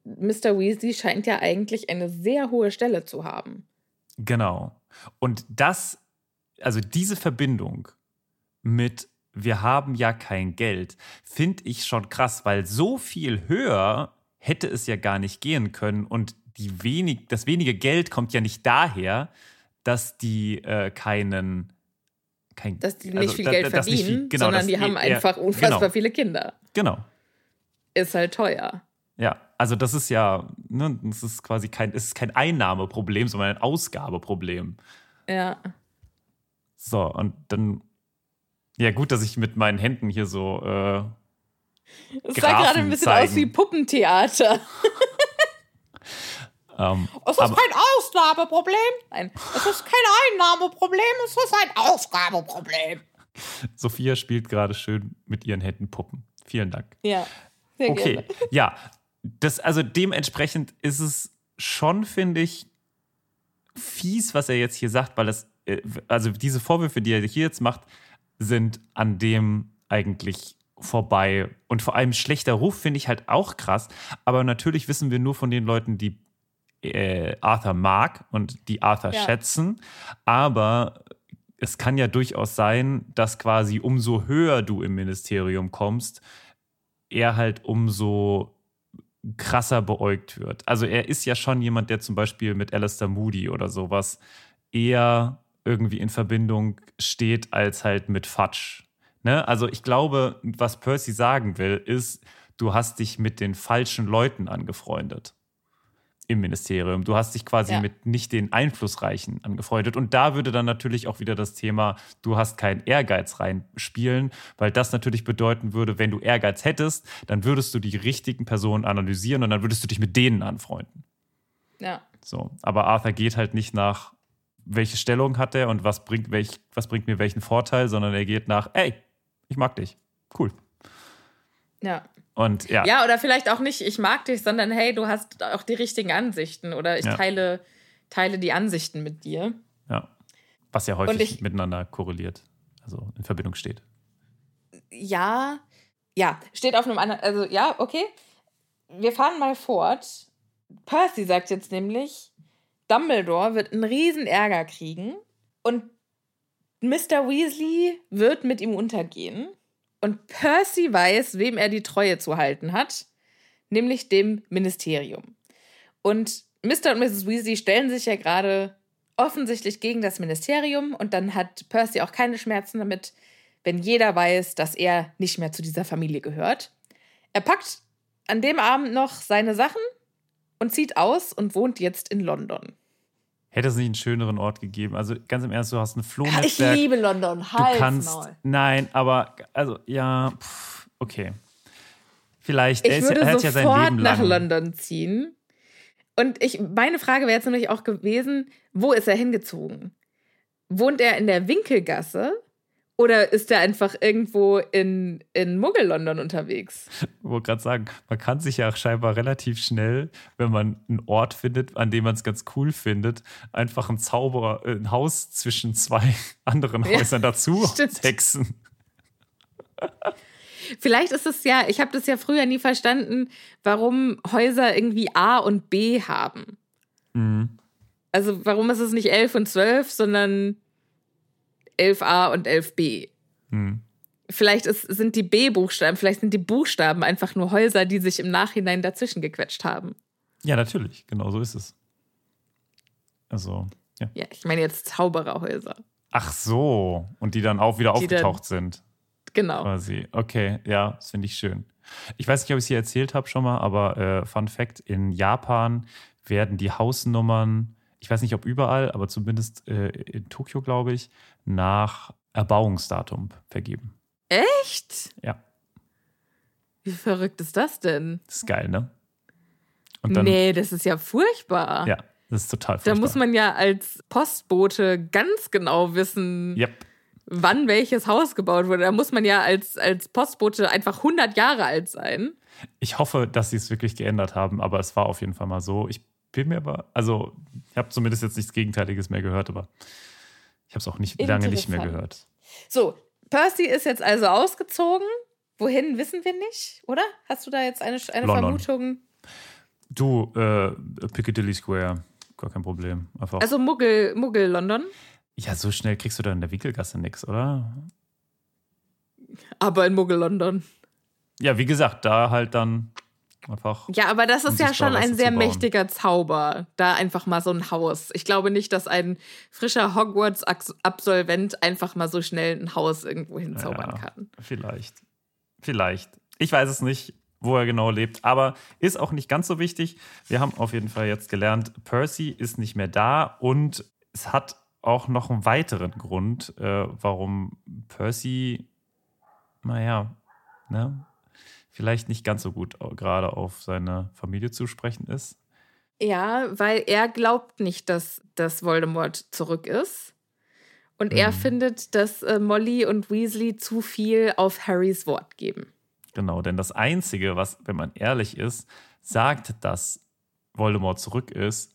Mr. Weasley scheint ja eigentlich eine sehr hohe Stelle zu haben. Genau. Und das, also diese Verbindung mit wir haben ja kein Geld, finde ich schon krass, weil so viel höher hätte es ja gar nicht gehen können und die wenig, das wenige Geld kommt ja nicht daher, dass die äh, keinen kein, dass die nicht also, viel da, Geld verdienen, viel, genau, sondern die haben einfach unfassbar genau. viele Kinder. Genau. Ist halt teuer. Ja, also das ist ja, ne, das ist quasi kein, es ist kein Einnahmeproblem, sondern ein Ausgabeproblem. Ja. So, und dann ja, gut, dass ich mit meinen Händen hier so. Äh, es sah gerade ein bisschen zeigen. aus wie Puppentheater. [laughs] ähm, es ist kein Ausgabeproblem. Nein, es ist kein Einnahmeproblem, es ist ein Ausgabeproblem. Sophia spielt gerade schön mit ihren Händen Puppen. Vielen Dank. Ja, sehr okay. gerne. Ja, das, also dementsprechend ist es schon, finde ich, fies, was er jetzt hier sagt, weil es, äh, also diese Vorwürfe, die er hier jetzt macht, sind an dem eigentlich vorbei. Und vor allem schlechter Ruf finde ich halt auch krass. Aber natürlich wissen wir nur von den Leuten, die äh, Arthur mag und die Arthur ja. schätzen. Aber es kann ja durchaus sein, dass quasi umso höher du im Ministerium kommst, er halt umso krasser beäugt wird. Also er ist ja schon jemand, der zum Beispiel mit Alistair Moody oder sowas eher irgendwie in Verbindung steht als halt mit Fatsch. Ne? Also ich glaube, was Percy sagen will, ist, du hast dich mit den falschen Leuten angefreundet im Ministerium. Du hast dich quasi ja. mit nicht den Einflussreichen angefreundet. Und da würde dann natürlich auch wieder das Thema, du hast keinen Ehrgeiz reinspielen, weil das natürlich bedeuten würde, wenn du Ehrgeiz hättest, dann würdest du die richtigen Personen analysieren und dann würdest du dich mit denen anfreunden. Ja. So, aber Arthur geht halt nicht nach welche Stellung hat er und was bringt, welch, was bringt mir welchen Vorteil, sondern er geht nach, ey, ich mag dich. Cool. Ja. Und ja. Ja, oder vielleicht auch nicht, ich mag dich, sondern hey, du hast auch die richtigen Ansichten oder ich ja. teile, teile die Ansichten mit dir. Ja. Was ja häufig ich, miteinander korreliert, also in Verbindung steht. Ja, ja, steht auf einem anderen, also ja, okay. Wir fahren mal fort. Percy sagt jetzt nämlich, Dumbledore wird einen riesen Ärger kriegen und Mr. Weasley wird mit ihm untergehen. Und Percy weiß, wem er die Treue zu halten hat, nämlich dem Ministerium. Und Mr. und Mrs. Weasley stellen sich ja gerade offensichtlich gegen das Ministerium und dann hat Percy auch keine Schmerzen damit, wenn jeder weiß, dass er nicht mehr zu dieser Familie gehört. Er packt an dem Abend noch seine Sachen und zieht aus und wohnt jetzt in London. Hätte es nicht einen schöneren Ort gegeben? Also ganz im Ernst, du hast ein Flohnetzwerk. Ich liebe London. Hals du kannst, Maul. nein, aber also ja, pff, okay. Vielleicht. Ich er würde er sofort ja sein Leben nach London ziehen. Und ich, meine Frage wäre jetzt nämlich auch gewesen, wo ist er hingezogen? Wohnt er in der Winkelgasse? Oder ist er einfach irgendwo in, in Muggel-London unterwegs? Ich wollte gerade sagen, man kann sich ja auch scheinbar relativ schnell, wenn man einen Ort findet, an dem man es ganz cool findet, einfach ein Zauberer, äh, ein Haus zwischen zwei [laughs] anderen Häusern ja, dazu [laughs] hexen. Vielleicht ist es ja, ich habe das ja früher nie verstanden, warum Häuser irgendwie A und B haben. Mhm. Also warum ist es nicht 11 und 12, sondern 11a und 11b. Hm. Vielleicht ist, sind die B-Buchstaben, vielleicht sind die Buchstaben einfach nur Häuser, die sich im Nachhinein dazwischen gequetscht haben. Ja, natürlich, genau so ist es. Also, ja. Ja, ich meine jetzt Zaubererhäuser. Ach so, und die dann auch wieder Die dann- aufgetaucht sind. Genau. Quasi. Okay, ja, das finde ich schön. Ich weiß nicht, ob ich es hier erzählt habe schon mal, aber äh, Fun Fact: In Japan werden die Hausnummern, ich weiß nicht, ob überall, aber zumindest äh, in Tokio, glaube ich, nach Erbauungsdatum vergeben. Echt? Ja, Wie verrückt ist das denn? das ist geil, ne? Und dann, nee, das ist ja furchtbar. ja, das ist total Da furchtbar. muss man ja als Postbote ganz genau wissen, Yep. wann welches Haus gebaut wurde. Da muss man ja als, als Postbote einfach 100 Jahre alt sein. Ich hoffe, dass sie es wirklich geändert haben, aber es war auf jeden Fall mal so. Ich bin mir aber, also, ich habe zumindest jetzt nichts Gegenteiliges mehr gehört, aber ich habe es auch nicht lange nicht mehr gehört. So, Percy ist jetzt also ausgezogen. Wohin wissen wir nicht, oder? Hast du da jetzt eine, eine London. Vermutung? Du, äh, Piccadilly Square, gar kein Problem. Einfach. Also Muggel, Muggel London. ja, so schnell kriegst du da in der Wickelgasse nichts, oder? Aber in Muggel London. Ja, wie gesagt, da halt dann einfach. Ja, aber das ist ja schon ein sehr mächtiger Zauber. Da einfach mal so ein Haus. Ich glaube nicht, dass ein frischer Hogwarts-Absolvent einfach mal so schnell ein Haus irgendwo hinzaubern Ja, kann. Vielleicht. Vielleicht. Ich weiß es nicht, wo er genau lebt, aber ist auch nicht ganz so wichtig. Wir haben auf jeden Fall jetzt gelernt, Percy ist nicht mehr da und es hat auch noch einen weiteren Grund, äh, warum Percy, naja, ne, vielleicht nicht ganz so gut au- gerade auf seine Familie zu sprechen ist. Ja, weil er glaubt nicht, dass, dass Voldemort zurück ist. Und er Mhm. findet, dass äh, Molly und Weasley zu viel auf Harrys Wort geben. Genau, denn das Einzige, was, wenn man ehrlich ist, sagt, dass Voldemort zurück ist,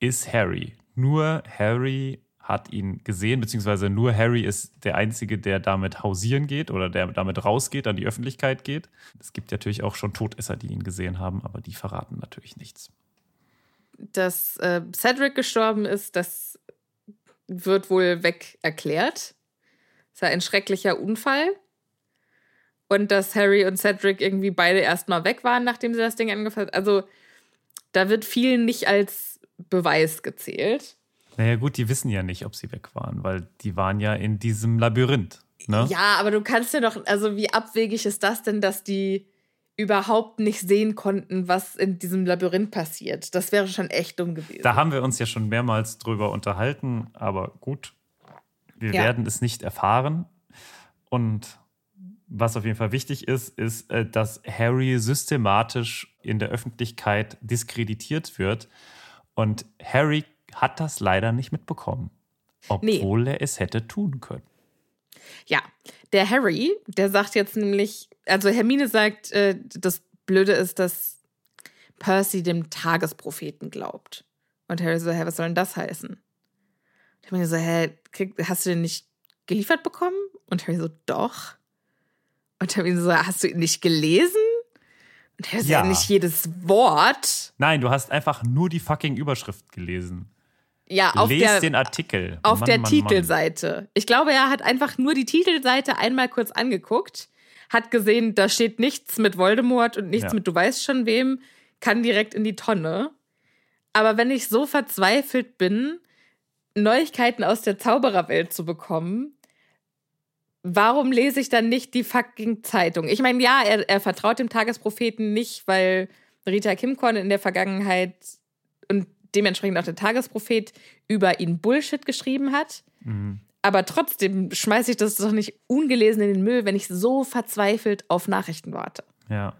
ist Harry. Nur Harry hat ihn gesehen, beziehungsweise nur Harry ist der Einzige, der damit hausieren geht oder der damit rausgeht, an die Öffentlichkeit geht. Es gibt natürlich auch schon Todesser, die ihn gesehen haben, aber die verraten natürlich nichts. Dass äh, Cedric gestorben ist, das wird wohl weg erklärt. Es war ein schrecklicher Unfall. Und dass Harry und Cedric irgendwie beide erstmal weg waren, nachdem sie das Ding angefasst Also, da wird viel nicht als Beweis gezählt. Naja, gut, die wissen ja nicht, ob sie weg waren, weil die waren ja in diesem Labyrinth. Ne? Ja, aber du kannst ja doch, also wie abwegig ist das denn, dass die überhaupt nicht sehen konnten, was in diesem Labyrinth passiert? Das wäre schon echt dumm gewesen. Da haben wir uns ja schon mehrmals drüber unterhalten, aber gut, wir Ja. werden es nicht erfahren. Und was auf jeden Fall wichtig ist, ist, äh, dass Harry systematisch in der Öffentlichkeit diskreditiert wird. Und Harry hat das leider nicht mitbekommen, obwohl er es hätte tun können. Ja, der Harry, der sagt jetzt nämlich, also Hermine sagt, äh, das Blöde ist, dass Percy dem Tagespropheten glaubt. Und Harry so, hä, was soll denn das heißen? Hermine so, hä, krieg, hast du den nicht geliefert bekommen? Und Harry so, doch. Und Hermine so, hast du ihn nicht gelesen? Und Harry so, ja, nicht jedes Wort. Nein, du hast einfach nur die fucking Überschrift gelesen. Ja, auf Lies der, den Artikel. auf Mann, der Mann, Mann. Titelseite. Ich glaube, er hat einfach nur die Titelseite einmal kurz angeguckt, hat gesehen, da steht nichts mit Voldemort und nichts Ja. mit du weißt schon wem, kann direkt in die Tonne. Aber wenn ich so verzweifelt bin, Neuigkeiten aus der Zaubererwelt zu bekommen, warum lese ich dann nicht die fucking Zeitung? Ich meine, ja, er, er vertraut dem Tagespropheten nicht, weil Rita Kimkorn in der Vergangenheit und dementsprechend auch der Tagesprophet über ihn Bullshit geschrieben hat. Mhm. Aber trotzdem schmeiße ich das doch nicht ungelesen in den Müll, wenn ich so verzweifelt auf Nachrichten warte. Ja.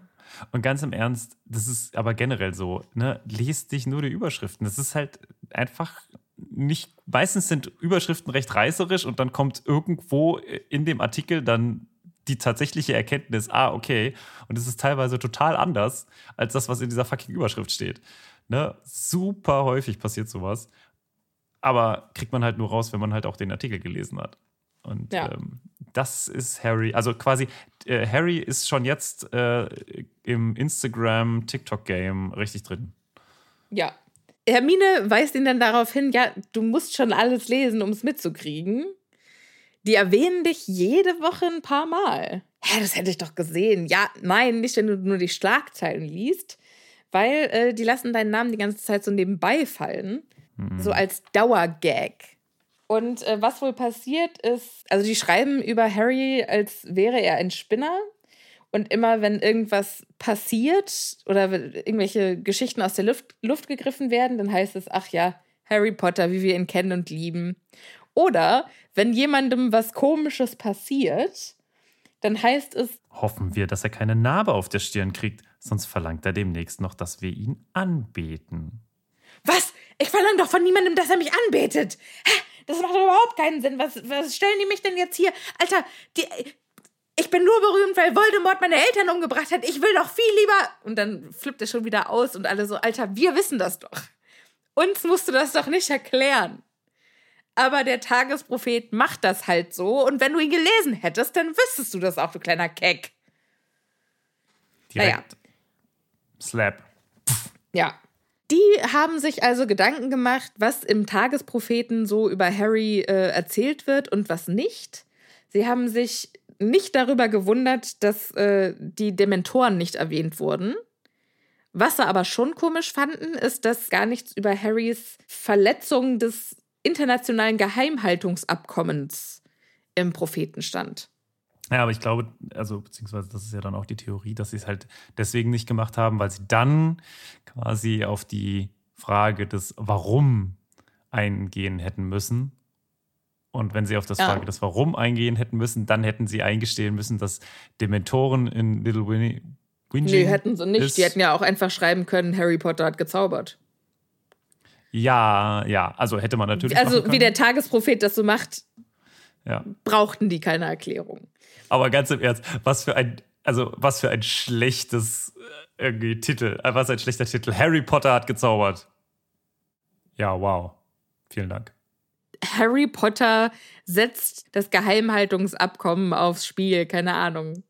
Und ganz im Ernst, das ist aber generell so, ne? Lest dich nur die Überschriften. Das ist halt einfach nicht, meistens sind Überschriften recht reißerisch und dann kommt irgendwo in dem Artikel dann die tatsächliche Erkenntnis, ah, okay, und es ist teilweise total anders als das, was in dieser fucking Überschrift steht. Ne? Super häufig passiert sowas. Aber kriegt man halt nur raus, wenn man halt auch den Artikel gelesen hat. Und Ja. ähm, das ist Harry. Also quasi, äh, Harry ist schon jetzt äh, im Instagram-TikTok-Game richtig drin. Ja. Hermine weist ihn dann darauf hin, ja, du musst schon alles lesen, um es mitzukriegen. Die erwähnen dich jede Woche ein paar Mal. Hä, das hätte ich doch gesehen. Ja, nein, nicht, wenn du nur die Schlagzeilen liest, weil äh, die lassen deinen Namen die ganze Zeit so nebenbei fallen. Mhm. So als Dauergag. Und äh, was wohl passiert ist, also die schreiben über Harry, als wäre er ein Spinner. Und immer, wenn irgendwas passiert oder irgendwelche Geschichten aus der Luft, Luft gegriffen werden, dann heißt es, ach ja, Harry Potter, wie wir ihn kennen und lieben. Oder wenn jemandem was Komisches passiert, dann heißt es. Hoffen wir, dass er keine Narbe auf der Stirn kriegt, sonst verlangt er demnächst noch, dass wir ihn anbeten. Was? Ich verlange doch von niemandem, dass er mich anbetet. Das macht doch überhaupt keinen Sinn. Was, was stellen die mich denn jetzt hier? Alter, die, ich bin nur berühmt, weil Voldemort meine Eltern umgebracht hat. Ich will doch viel lieber. Und dann flippt er schon wieder aus und alle so, Alter, wir wissen das doch. Uns musst du das doch nicht erklären. Aber der Tagesprophet macht das halt so. Und wenn du ihn gelesen hättest, dann wüsstest du das auch, du kleiner Keck. Direkt. Naja. Slap. Ja. Die haben sich also Gedanken gemacht, was im Tagespropheten so über Harry äh, erzählt wird und was nicht. Sie haben sich nicht darüber gewundert, dass äh, die Dementoren nicht erwähnt wurden. Was sie aber schon komisch fanden, ist, dass gar nichts über Harrys Verletzung des internationalen Geheimhaltungsabkommens im Propheten stand. Ja, aber ich glaube, also beziehungsweise das ist ja dann auch die Theorie, dass sie es halt deswegen nicht gemacht haben, weil sie dann quasi auf die Frage des Warum eingehen hätten müssen. Und wenn sie auf das ja. Frage des Warum eingehen hätten müssen, dann hätten sie eingestehen müssen, dass Dementoren in Little Winnie. Winnie nee, hätten sie nicht. Ist. Die hätten ja auch einfach schreiben können, Harry Potter hat gezaubert. Ja, ja, also hätte man natürlich. Also wie der Tagesprophet das so macht, ja. brauchten die keine Erklärung. Aber ganz im Ernst, was für ein, also was für ein schlechtes äh, irgendwie Titel, äh, was ein schlechter Titel. Harry Potter hat gezaubert. Ja, wow. Vielen Dank. Harry Potter setzt das Geheimhaltungsabkommen aufs Spiel, keine Ahnung.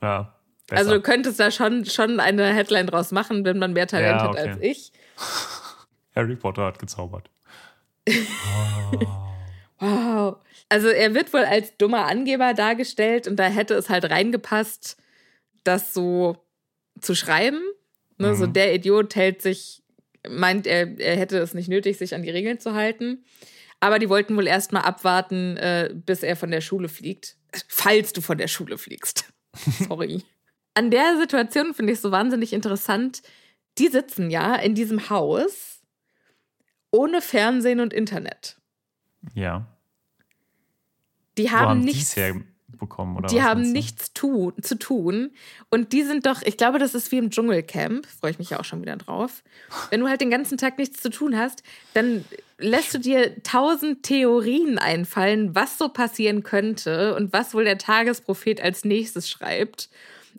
Ja. Besser. Also du könntest da schon, schon eine Headline draus machen, wenn man mehr Talent ja, okay. hat als ich. [laughs] Harry Potter hat gezaubert. Oh. [laughs] wow. Also er wird wohl als dummer Angeber dargestellt und da hätte es halt reingepasst, das so zu schreiben. Ne? Mhm. So der Idiot hält sich, meint, er, er hätte es nicht nötig, sich an die Regeln zu halten. Aber die wollten wohl erstmal abwarten, äh, bis er von der Schule fliegt. Falls du von der Schule fliegst. [laughs] Sorry. An der Situation finde ich so wahnsinnig interessant. Die sitzen ja in diesem Haus ohne Fernsehen und Internet. Ja. Die haben, haben nichts bekommen oder Die haben nichts tu zu tun und die sind doch, ich glaube, das ist wie im Dschungelcamp, freue ich mich ja auch schon wieder drauf. Wenn du halt den ganzen Tag nichts zu tun hast, dann lässt du dir tausend Theorien einfallen, was so passieren könnte und was wohl der Tagesprophet als nächstes schreibt.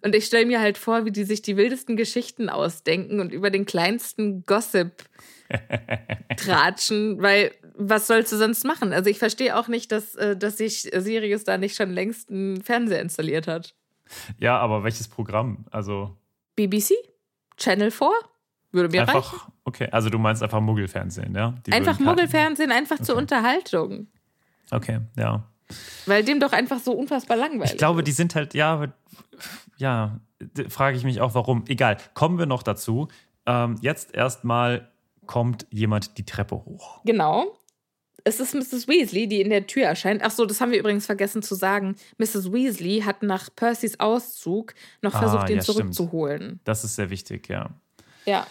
Und ich stelle mir halt vor, wie die sich die wildesten Geschichten ausdenken und über den kleinsten Gossip [laughs] tratschen, weil was sollst du sonst machen? Also ich verstehe auch nicht, dass, äh, dass sich Sirius da nicht schon längst einen Fernseher installiert hat. Ja, aber welches Programm? Also BBC? Channel 4? Würde mir einfach, reichen. Okay, also du meinst einfach Muggelfernsehen, ja? Die einfach Muggelfernsehen, einfach okay. zur Unterhaltung. Okay, ja. Weil dem doch einfach so unfassbar langweilig Ich glaube, ist. die sind halt, ja, ja, frage ich mich auch, warum. Egal, kommen wir noch dazu. Ähm, jetzt erstmal kommt jemand die Treppe hoch. Genau. Es ist Mrs. Weasley, die in der Tür erscheint. Ach so, das haben wir übrigens vergessen zu sagen. Mrs. Weasley hat nach Percys Auszug noch ah, versucht, ihn ja, zurückzuholen. Stimmt. Das ist sehr wichtig, ja. Ja.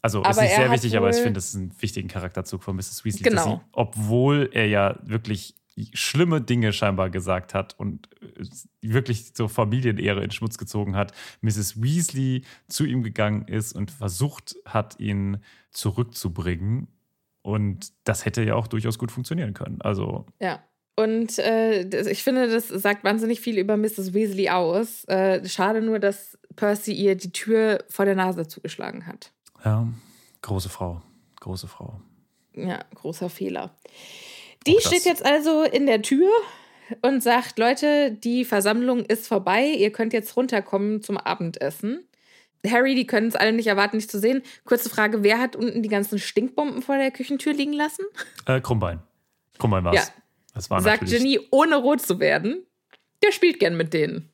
Also aber ist nicht sehr wichtig, aber ich finde, es ist ein wichtigen Charakterzug von Mrs. Weasley. Genau. Sie, obwohl er ja wirklich schlimme Dinge scheinbar gesagt hat und äh, wirklich so Familienehre in Schmutz gezogen hat, Mrs. Weasley zu ihm gegangen ist und versucht hat, ihn zurückzubringen. Und das hätte ja auch durchaus gut funktionieren können. Also. Ja. Und äh, ich finde, das sagt wahnsinnig viel über Mrs. Weasley aus. Äh, schade nur, dass Percy ihr die Tür vor der Nase zugeschlagen hat. Ja, große Frau. Große Frau. Ja, großer Fehler. Die steht jetzt also in der Tür und sagt, Leute, die Versammlung ist vorbei, ihr könnt jetzt runterkommen zum Abendessen. Harry, die können es alle nicht erwarten, nicht zu sehen. Kurze Frage, wer hat unten die ganzen Stinkbomben vor der Küchentür liegen lassen? Äh, Krummbein. Krummbein war's. Ja, Das war sagt Ginny, ohne rot zu werden. Der spielt gern mit denen.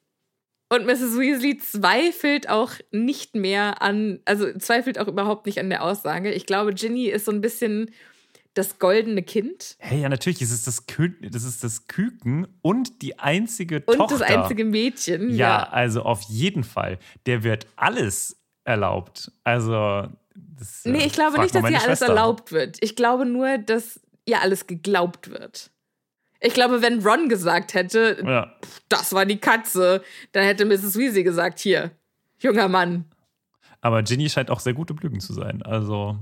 Und Mrs. Weasley zweifelt auch nicht mehr an, also zweifelt auch überhaupt nicht an der Aussage. Ich glaube, Ginny ist so ein bisschen das goldene Kind Hey, ja, natürlich ist es das, Kü das, ist das Küken und die einzige und Tochter. das einzige Mädchen. Ja, also auf jeden Fall. Der wird alles erlaubt. Also. Das, äh, Nee, ich glaube nicht, dass ihr meine alles Schwester. erlaubt wird. Ich glaube nur, dass ihr alles geglaubt wird. Ich glaube, wenn Ron gesagt hätte, Ja. das war die Katze, dann hätte Mrs. Weasley gesagt, hier, junger Mann. Aber Ginny scheint auch sehr gut im Lügen zu sein. Also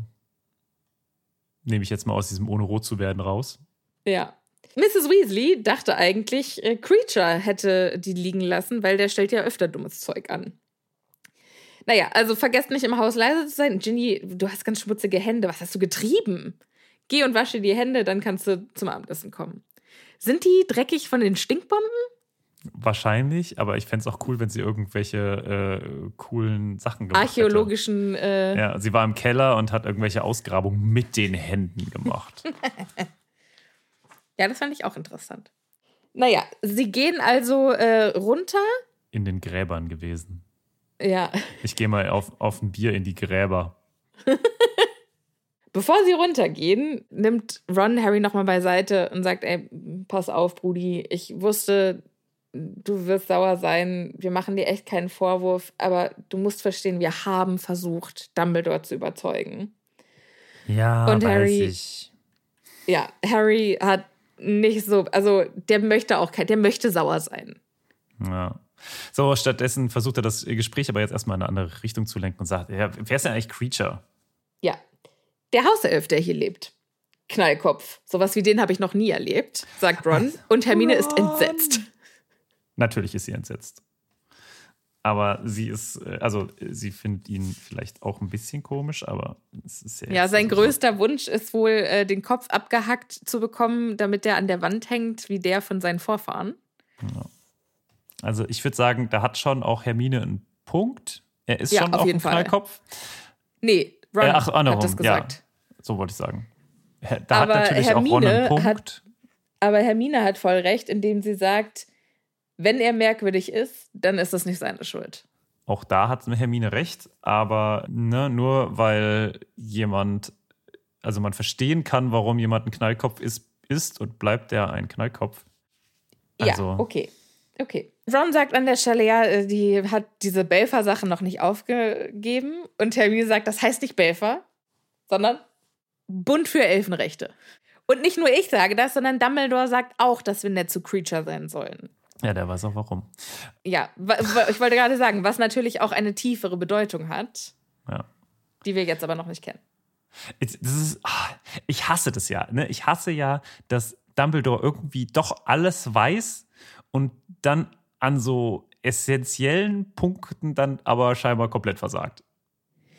nehme ich jetzt mal aus diesem ohne rot zu werden raus. Ja. Mrs. Weasley dachte eigentlich, äh, Creature hätte die liegen lassen, weil der stellt ja öfter dummes Zeug an. Naja, also vergesst nicht im Haus leise zu sein. Ginny, du hast ganz schmutzige Hände. Was hast du getrieben? Geh und wasche die Hände, dann kannst du zum Abendessen kommen. Sind die dreckig von den Stinkbomben? Wahrscheinlich, aber ich fände es auch cool, wenn sie irgendwelche äh, coolen Sachen gemacht Archäologischen. Äh, Hätte. Ja, sie war im Keller und hat irgendwelche Ausgrabungen mit den Händen gemacht. [laughs] Ja, das fand ich auch interessant. Naja, sie gehen also äh, runter. In den Gräbern gewesen. Ja, Ich gehe mal auf, auf ein Bier in die Gräber. [laughs] bevor sie runtergehen, nimmt Ron Harry nochmal beiseite und sagt: Ey, pass auf, Brudi, ich wusste, du wirst sauer sein. Wir machen dir echt keinen Vorwurf, aber du musst verstehen, wir haben versucht, Dumbledore zu überzeugen. Ja, Und weiß Harry- ich. Ja, Harry hat nicht so, also der möchte auch kein, der möchte sauer sein. Ja. So, stattdessen versucht er das Gespräch aber jetzt erstmal in eine andere Richtung zu lenken und sagt, ja, wer ist denn eigentlich Creature? Ja. Der Hauself, der hier lebt. Knallkopf. Sowas wie den habe ich noch nie erlebt, sagt Ron. [laughs] Und Hermine ist entsetzt. Natürlich ist sie entsetzt. Aber sie ist, äh, also äh, sie findet ihn vielleicht auch ein bisschen komisch, aber es ist ja. Ja, sein so- größter Wunsch ist wohl, äh, den Kopf abgehackt zu bekommen, damit der an der Wand hängt, wie der von seinen Vorfahren. Also ich würde sagen, da hat schon auch Hermine einen Punkt. Er ist Ja, schon auf auch jeden ein. Knallkopf. Nee, Ron Äh, ach, andersrum, hat das gesagt. Ja, so wollte ich sagen. Da Aber hat natürlich auch Ron einen Hermine Punkt. hat- Aber Hermine hat voll recht, indem sie sagt, wenn er merkwürdig ist, dann ist das nicht seine Schuld. Auch da hat Hermine recht, aber ne, nur weil jemand, also man verstehen kann, warum jemand ein Knallkopf ist, ist und bleibt er ein Knallkopf. Also, Ja, okay. Okay. Ron sagt an der Stelle, ja, äh, die hat diese Belfer-Sache noch nicht aufgegeben. Und Hermine sagt, das heißt nicht Belfer, sondern Bund für Elfenrechte. Und nicht nur ich sage das, sondern Dumbledore sagt auch, dass wir nett zu Creature sein sollen. Ja, der weiß auch warum. Ja, ich wollte gerade sagen, was natürlich auch eine tiefere Bedeutung hat, Ja. die wir jetzt aber noch nicht kennen. Ist, ah, ich hasse das ja. Ne? Ich hasse ja, dass Dumbledore irgendwie doch alles weiß und dann an so essentiellen Punkten dann aber scheinbar komplett versagt.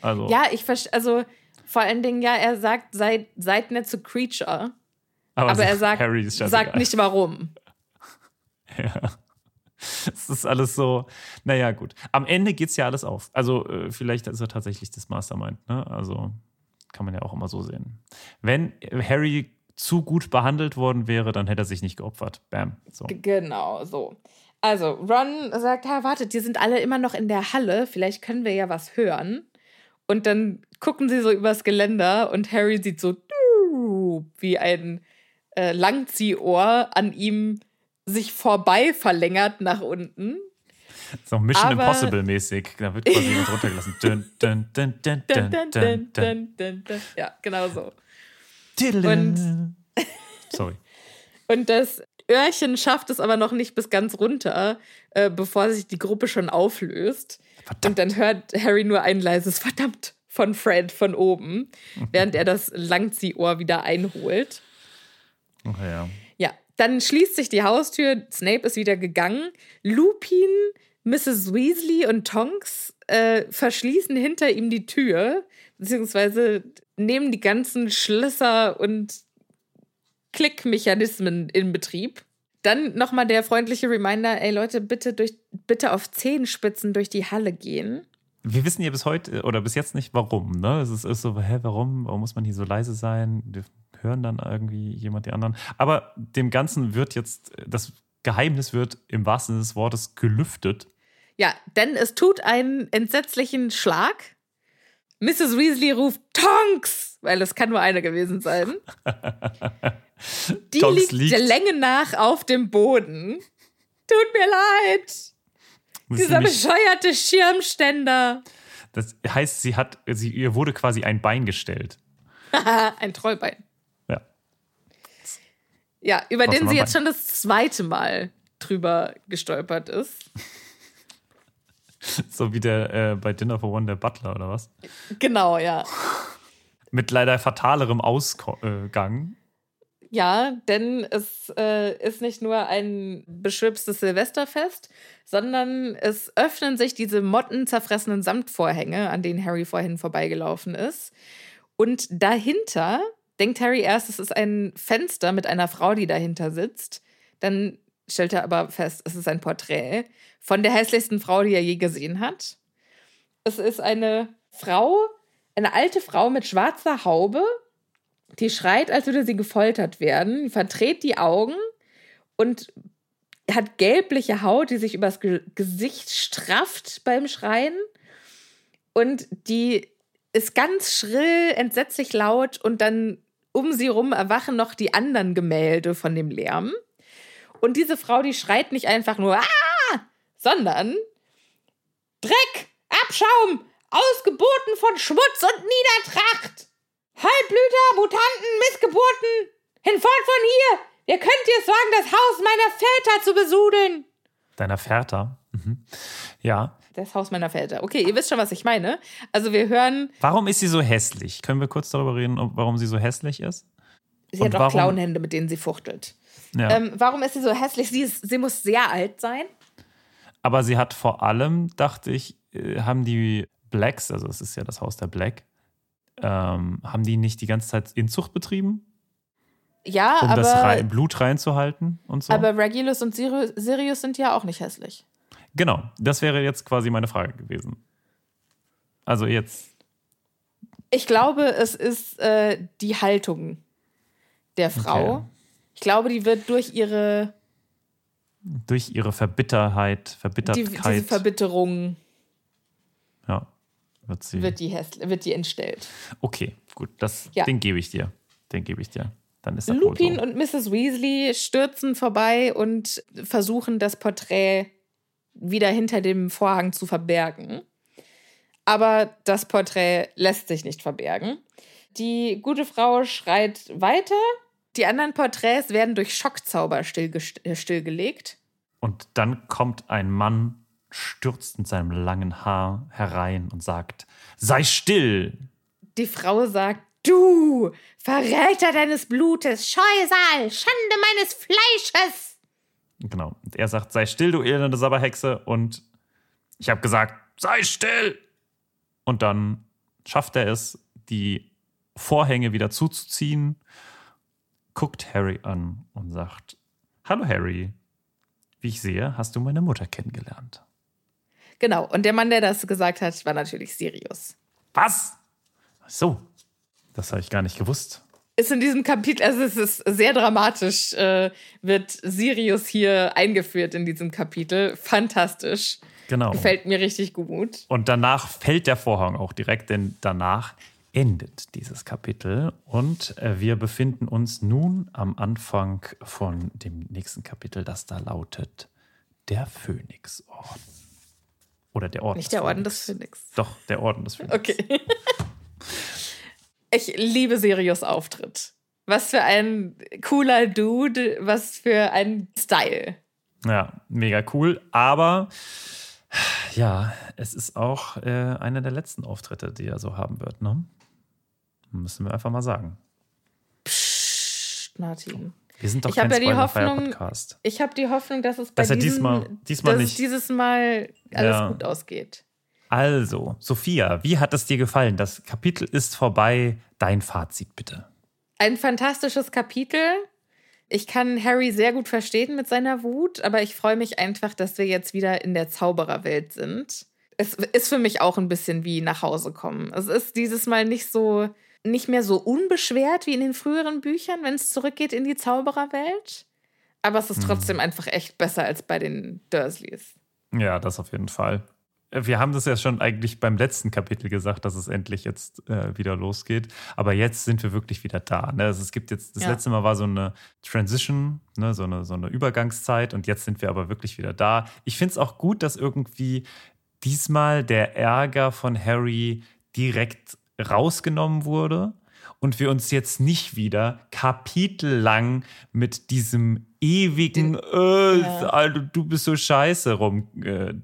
Also, Ja, ich verstehe, also vor allen Dingen, ja, er sagt, seid, seid nett zu Creature, aber so er sagt, sagt nicht warum. [laughs] Ja. Es ist alles so, naja, gut. Am Ende geht es ja alles auf. Also, äh, vielleicht ist er tatsächlich das Mastermind, ne? Also, kann man ja auch immer so sehen. Wenn Harry zu gut behandelt worden wäre, dann hätte er sich nicht geopfert. Bam. So. Genau, so. Also, Ron sagt, ja, wartet, die sind alle immer noch in der Halle, vielleicht können wir ja was hören. Und dann gucken sie so übers Geländer und Harry sieht so wie ein äh, Langziehohr an ihm sich vorbei verlängert nach unten. So Mission Aber- Impossible mäßig. Da wird quasi jemand runtergelassen. Dun, dun, dun, dun, Dun, dun, dun, dun, dun. Ja, genau so. Tiddle. [laughs] Sorry. Und das Öhrchen schafft es aber noch nicht bis ganz runter, äh, bevor sich die Gruppe schon auflöst. Und dann hört Harry nur ein leises Verdammt von Fred von oben, [laughs] während er das Langziehohr wieder einholt. Okay, ja. Dann schließt sich die Haustür, Snape ist wieder gegangen. Lupin, Mrs. Weasley und Tonks äh, verschließen hinter ihm die Tür, beziehungsweise nehmen die ganzen Schlösser und Klickmechanismen in Betrieb. Dann nochmal der freundliche Reminder, ey Leute, bitte, durch, bitte auf Zehenspitzen durch die Halle gehen. Wir wissen ja bis heute oder bis jetzt nicht warum. Ne? Es ist, ist so, hä, warum? Warum muss man hier so leise sein? Hören dann irgendwie jemand die anderen. Aber dem Ganzen wird jetzt, das Geheimnis wird im wahrsten Sinne des Wortes gelüftet. Ja, denn es tut einen entsetzlichen Schlag. Mrs. Weasley ruft Tonks, weil es kann nur eine gewesen sein. [laughs] Die Tonks liegt, liegt- der Länge nach auf dem Boden. Tut mir leid. Das, Dieser bescheuerte Schirmständer. das heißt, sie hat, sie, ihr wurde quasi ein Bein gestellt. [laughs] Ein Trollbein. Ja. Über Was den sie jetzt schon das zweite Mal drüber gestolpert ist. [laughs] So wie der äh, bei Dinner for One der Butler oder was? Genau, ja. [laughs] Mit leider fatalerem Ausgang. Ja, denn es äh, ist nicht nur ein beschwipstes Silvesterfest, sondern es öffnen sich diese mottenzerfressenen Samtvorhänge, an denen Harry vorhin vorbeigelaufen ist. Und dahinter denkt Harry erst, es ist ein Fenster mit einer Frau, die dahinter sitzt. Dann stellt er aber fest, es ist ein Porträt von der hässlichsten Frau, die er je gesehen hat. Es ist eine Frau, eine alte Frau mit schwarzer Haube, die schreit, als würde sie gefoltert werden, verdreht die Augen und hat gelbliche Haut, die sich übers Ge Gesicht strafft beim Schreien. Und die ist ganz schrill, entsetzlich laut und dann um sie rum erwachen noch die anderen Gemälde von dem Lärm. Und diese Frau, die schreit nicht einfach nur, ah, sondern Dreck, Abschaum, ausgeboten von Schmutz und Niedertracht. Halbblüter, Mutanten, Missgeburten, hinfort von hier! Ihr könnt jetzt wagen, das Haus meiner Väter zu besudeln. Deiner Väter. Mhm. Ja. Das Haus meiner Väter. Okay, ihr wisst schon, was ich meine. Also wir hören, Warum ist sie so hässlich? Können wir kurz darüber reden, warum sie so hässlich ist? sie Und hat auch Klauenhände, mit denen sie fuchtelt. Ja. Ähm, warum ist sie so hässlich? Sie, ist, sie muss sehr alt sein. Aber sie hat vor allem, dachte ich, äh, haben die Blacks, also es ist ja das Haus der Black, ähm, haben die nicht die ganze Zeit Inzucht betrieben, Ja, um das rei aber, Blut reinzuhalten und so? aber Regulus und Sirius sind ja auch nicht hässlich. Genau, das wäre jetzt quasi meine Frage gewesen. Also jetzt, Ich glaube, es ist äh, die Haltung der Frau. Okay. Ich glaube, die wird durch ihre durch ihre Verbitterheit, die, Verbittertheit, diese Verbitterung ja, wird sie. wird die, wird die entstellt. okay, gut, das, Ja. den gebe ich dir. Den gebe ich dir. Dann ist Lupin so. und Mrs. Weasley stürzen vorbei und versuchen, das Porträt wieder hinter dem Vorhang zu verbergen. Aber das Porträt lässt sich nicht verbergen. Die gute Frau schreit weiter. Die anderen Porträts werden durch Schockzauber stillgest- äh, stillgelegt. Und dann kommt ein Mann, stürzt mit seinem langen Haar herein und sagt: Sei still! Die Frau sagt, du, Verräter deines Blutes, Scheusal, Schande meines Fleisches. Genau. Und er sagt: Sei still, du elende Sabberhexe. Und ich habe gesagt: Sei still! Und dann schafft er es, die Vorhänge wieder zuzuziehen, guckt Harry an und sagt: Hallo, Harry. Wie ich sehe, hast du meine Mutter kennengelernt. Genau, und der Mann, der das gesagt hat, war natürlich Sirius. Was? Ach So, das habe ich gar nicht gewusst. Ist in diesem Kapitel, also es ist sehr dramatisch, äh, wird Sirius hier eingeführt in diesem Kapitel. Fantastisch. Genau. Gefällt mir richtig gut. Und danach fällt der Vorhang auch direkt, denn danach endet dieses Kapitel und äh, wir befinden uns nun am Anfang von dem nächsten Kapitel, das da lautet der Phönixorden. Oder der Orden Nicht des der Orden des Phönix. Phönix. Doch, der Orden des Phönix. Okay. [laughs] ich liebe Sirius Auftritt. Was für ein cooler Dude, was für ein Style. Ja, mega cool. Aber ja, es ist auch äh, einer der letzten Auftritte, die er so haben wird. Ne? Müssen wir einfach mal sagen. Psst, Martin. Wir sind doch Ich kein ja die Hoffnung- Podcast. Ich habe die Hoffnung, dass es bei Dass diesem, diesmal- diesmal dass nicht. Es dieses Mal alles Ja. gut ausgeht. Also, Sophia, wie hat es dir gefallen? Das Kapitel ist vorbei. Dein Fazit bitte. Ein fantastisches Kapitel. Ich kann Harry sehr gut verstehen mit seiner Wut, aber ich freue mich einfach, dass wir jetzt wieder in der Zaubererwelt sind. Es ist für mich auch ein bisschen wie nach Hause kommen. Es ist dieses Mal nicht so nicht mehr so unbeschwert wie in den früheren Büchern, wenn es zurückgeht in die Zaubererwelt. Aber es ist trotzdem einfach echt besser als bei den Dursleys. Ja, das auf jeden Fall. Wir haben das ja schon eigentlich beim letzten Kapitel gesagt, dass es endlich jetzt äh, wieder losgeht. Aber jetzt sind wir wirklich wieder da. Ne? Also es gibt jetzt, das Ja. letzte Mal war so eine Transition, ne? so, eine, so eine Übergangszeit und jetzt sind wir aber wirklich wieder da. Ich finde es auch gut, dass irgendwie diesmal der Ärger von Harry direkt rausgenommen wurde und wir uns jetzt nicht wieder kapitellang mit diesem ewigen äh, Alter, du bist so scheiße rum äh,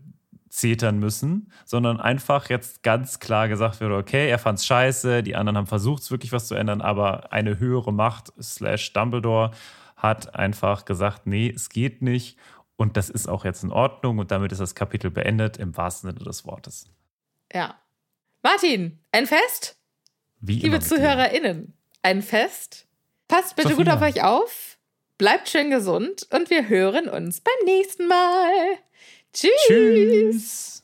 zetern müssen, sondern einfach jetzt ganz klar gesagt wird, okay, er fand's scheiße, die anderen haben versucht, wirklich was zu ändern, aber eine höhere Macht slash Dumbledore hat einfach gesagt, nee, es geht nicht und das ist auch jetzt in Ordnung und damit ist das Kapitel beendet im wahrsten Sinne des Wortes. Ja. Martin, ein Fest? Wie Liebe. ZuhörerInnen, ein Fest. Passt bitte gut Sophia. auf euch auf, bleibt schön gesund und wir hören uns beim nächsten Mal. Tschüss. Tschüss.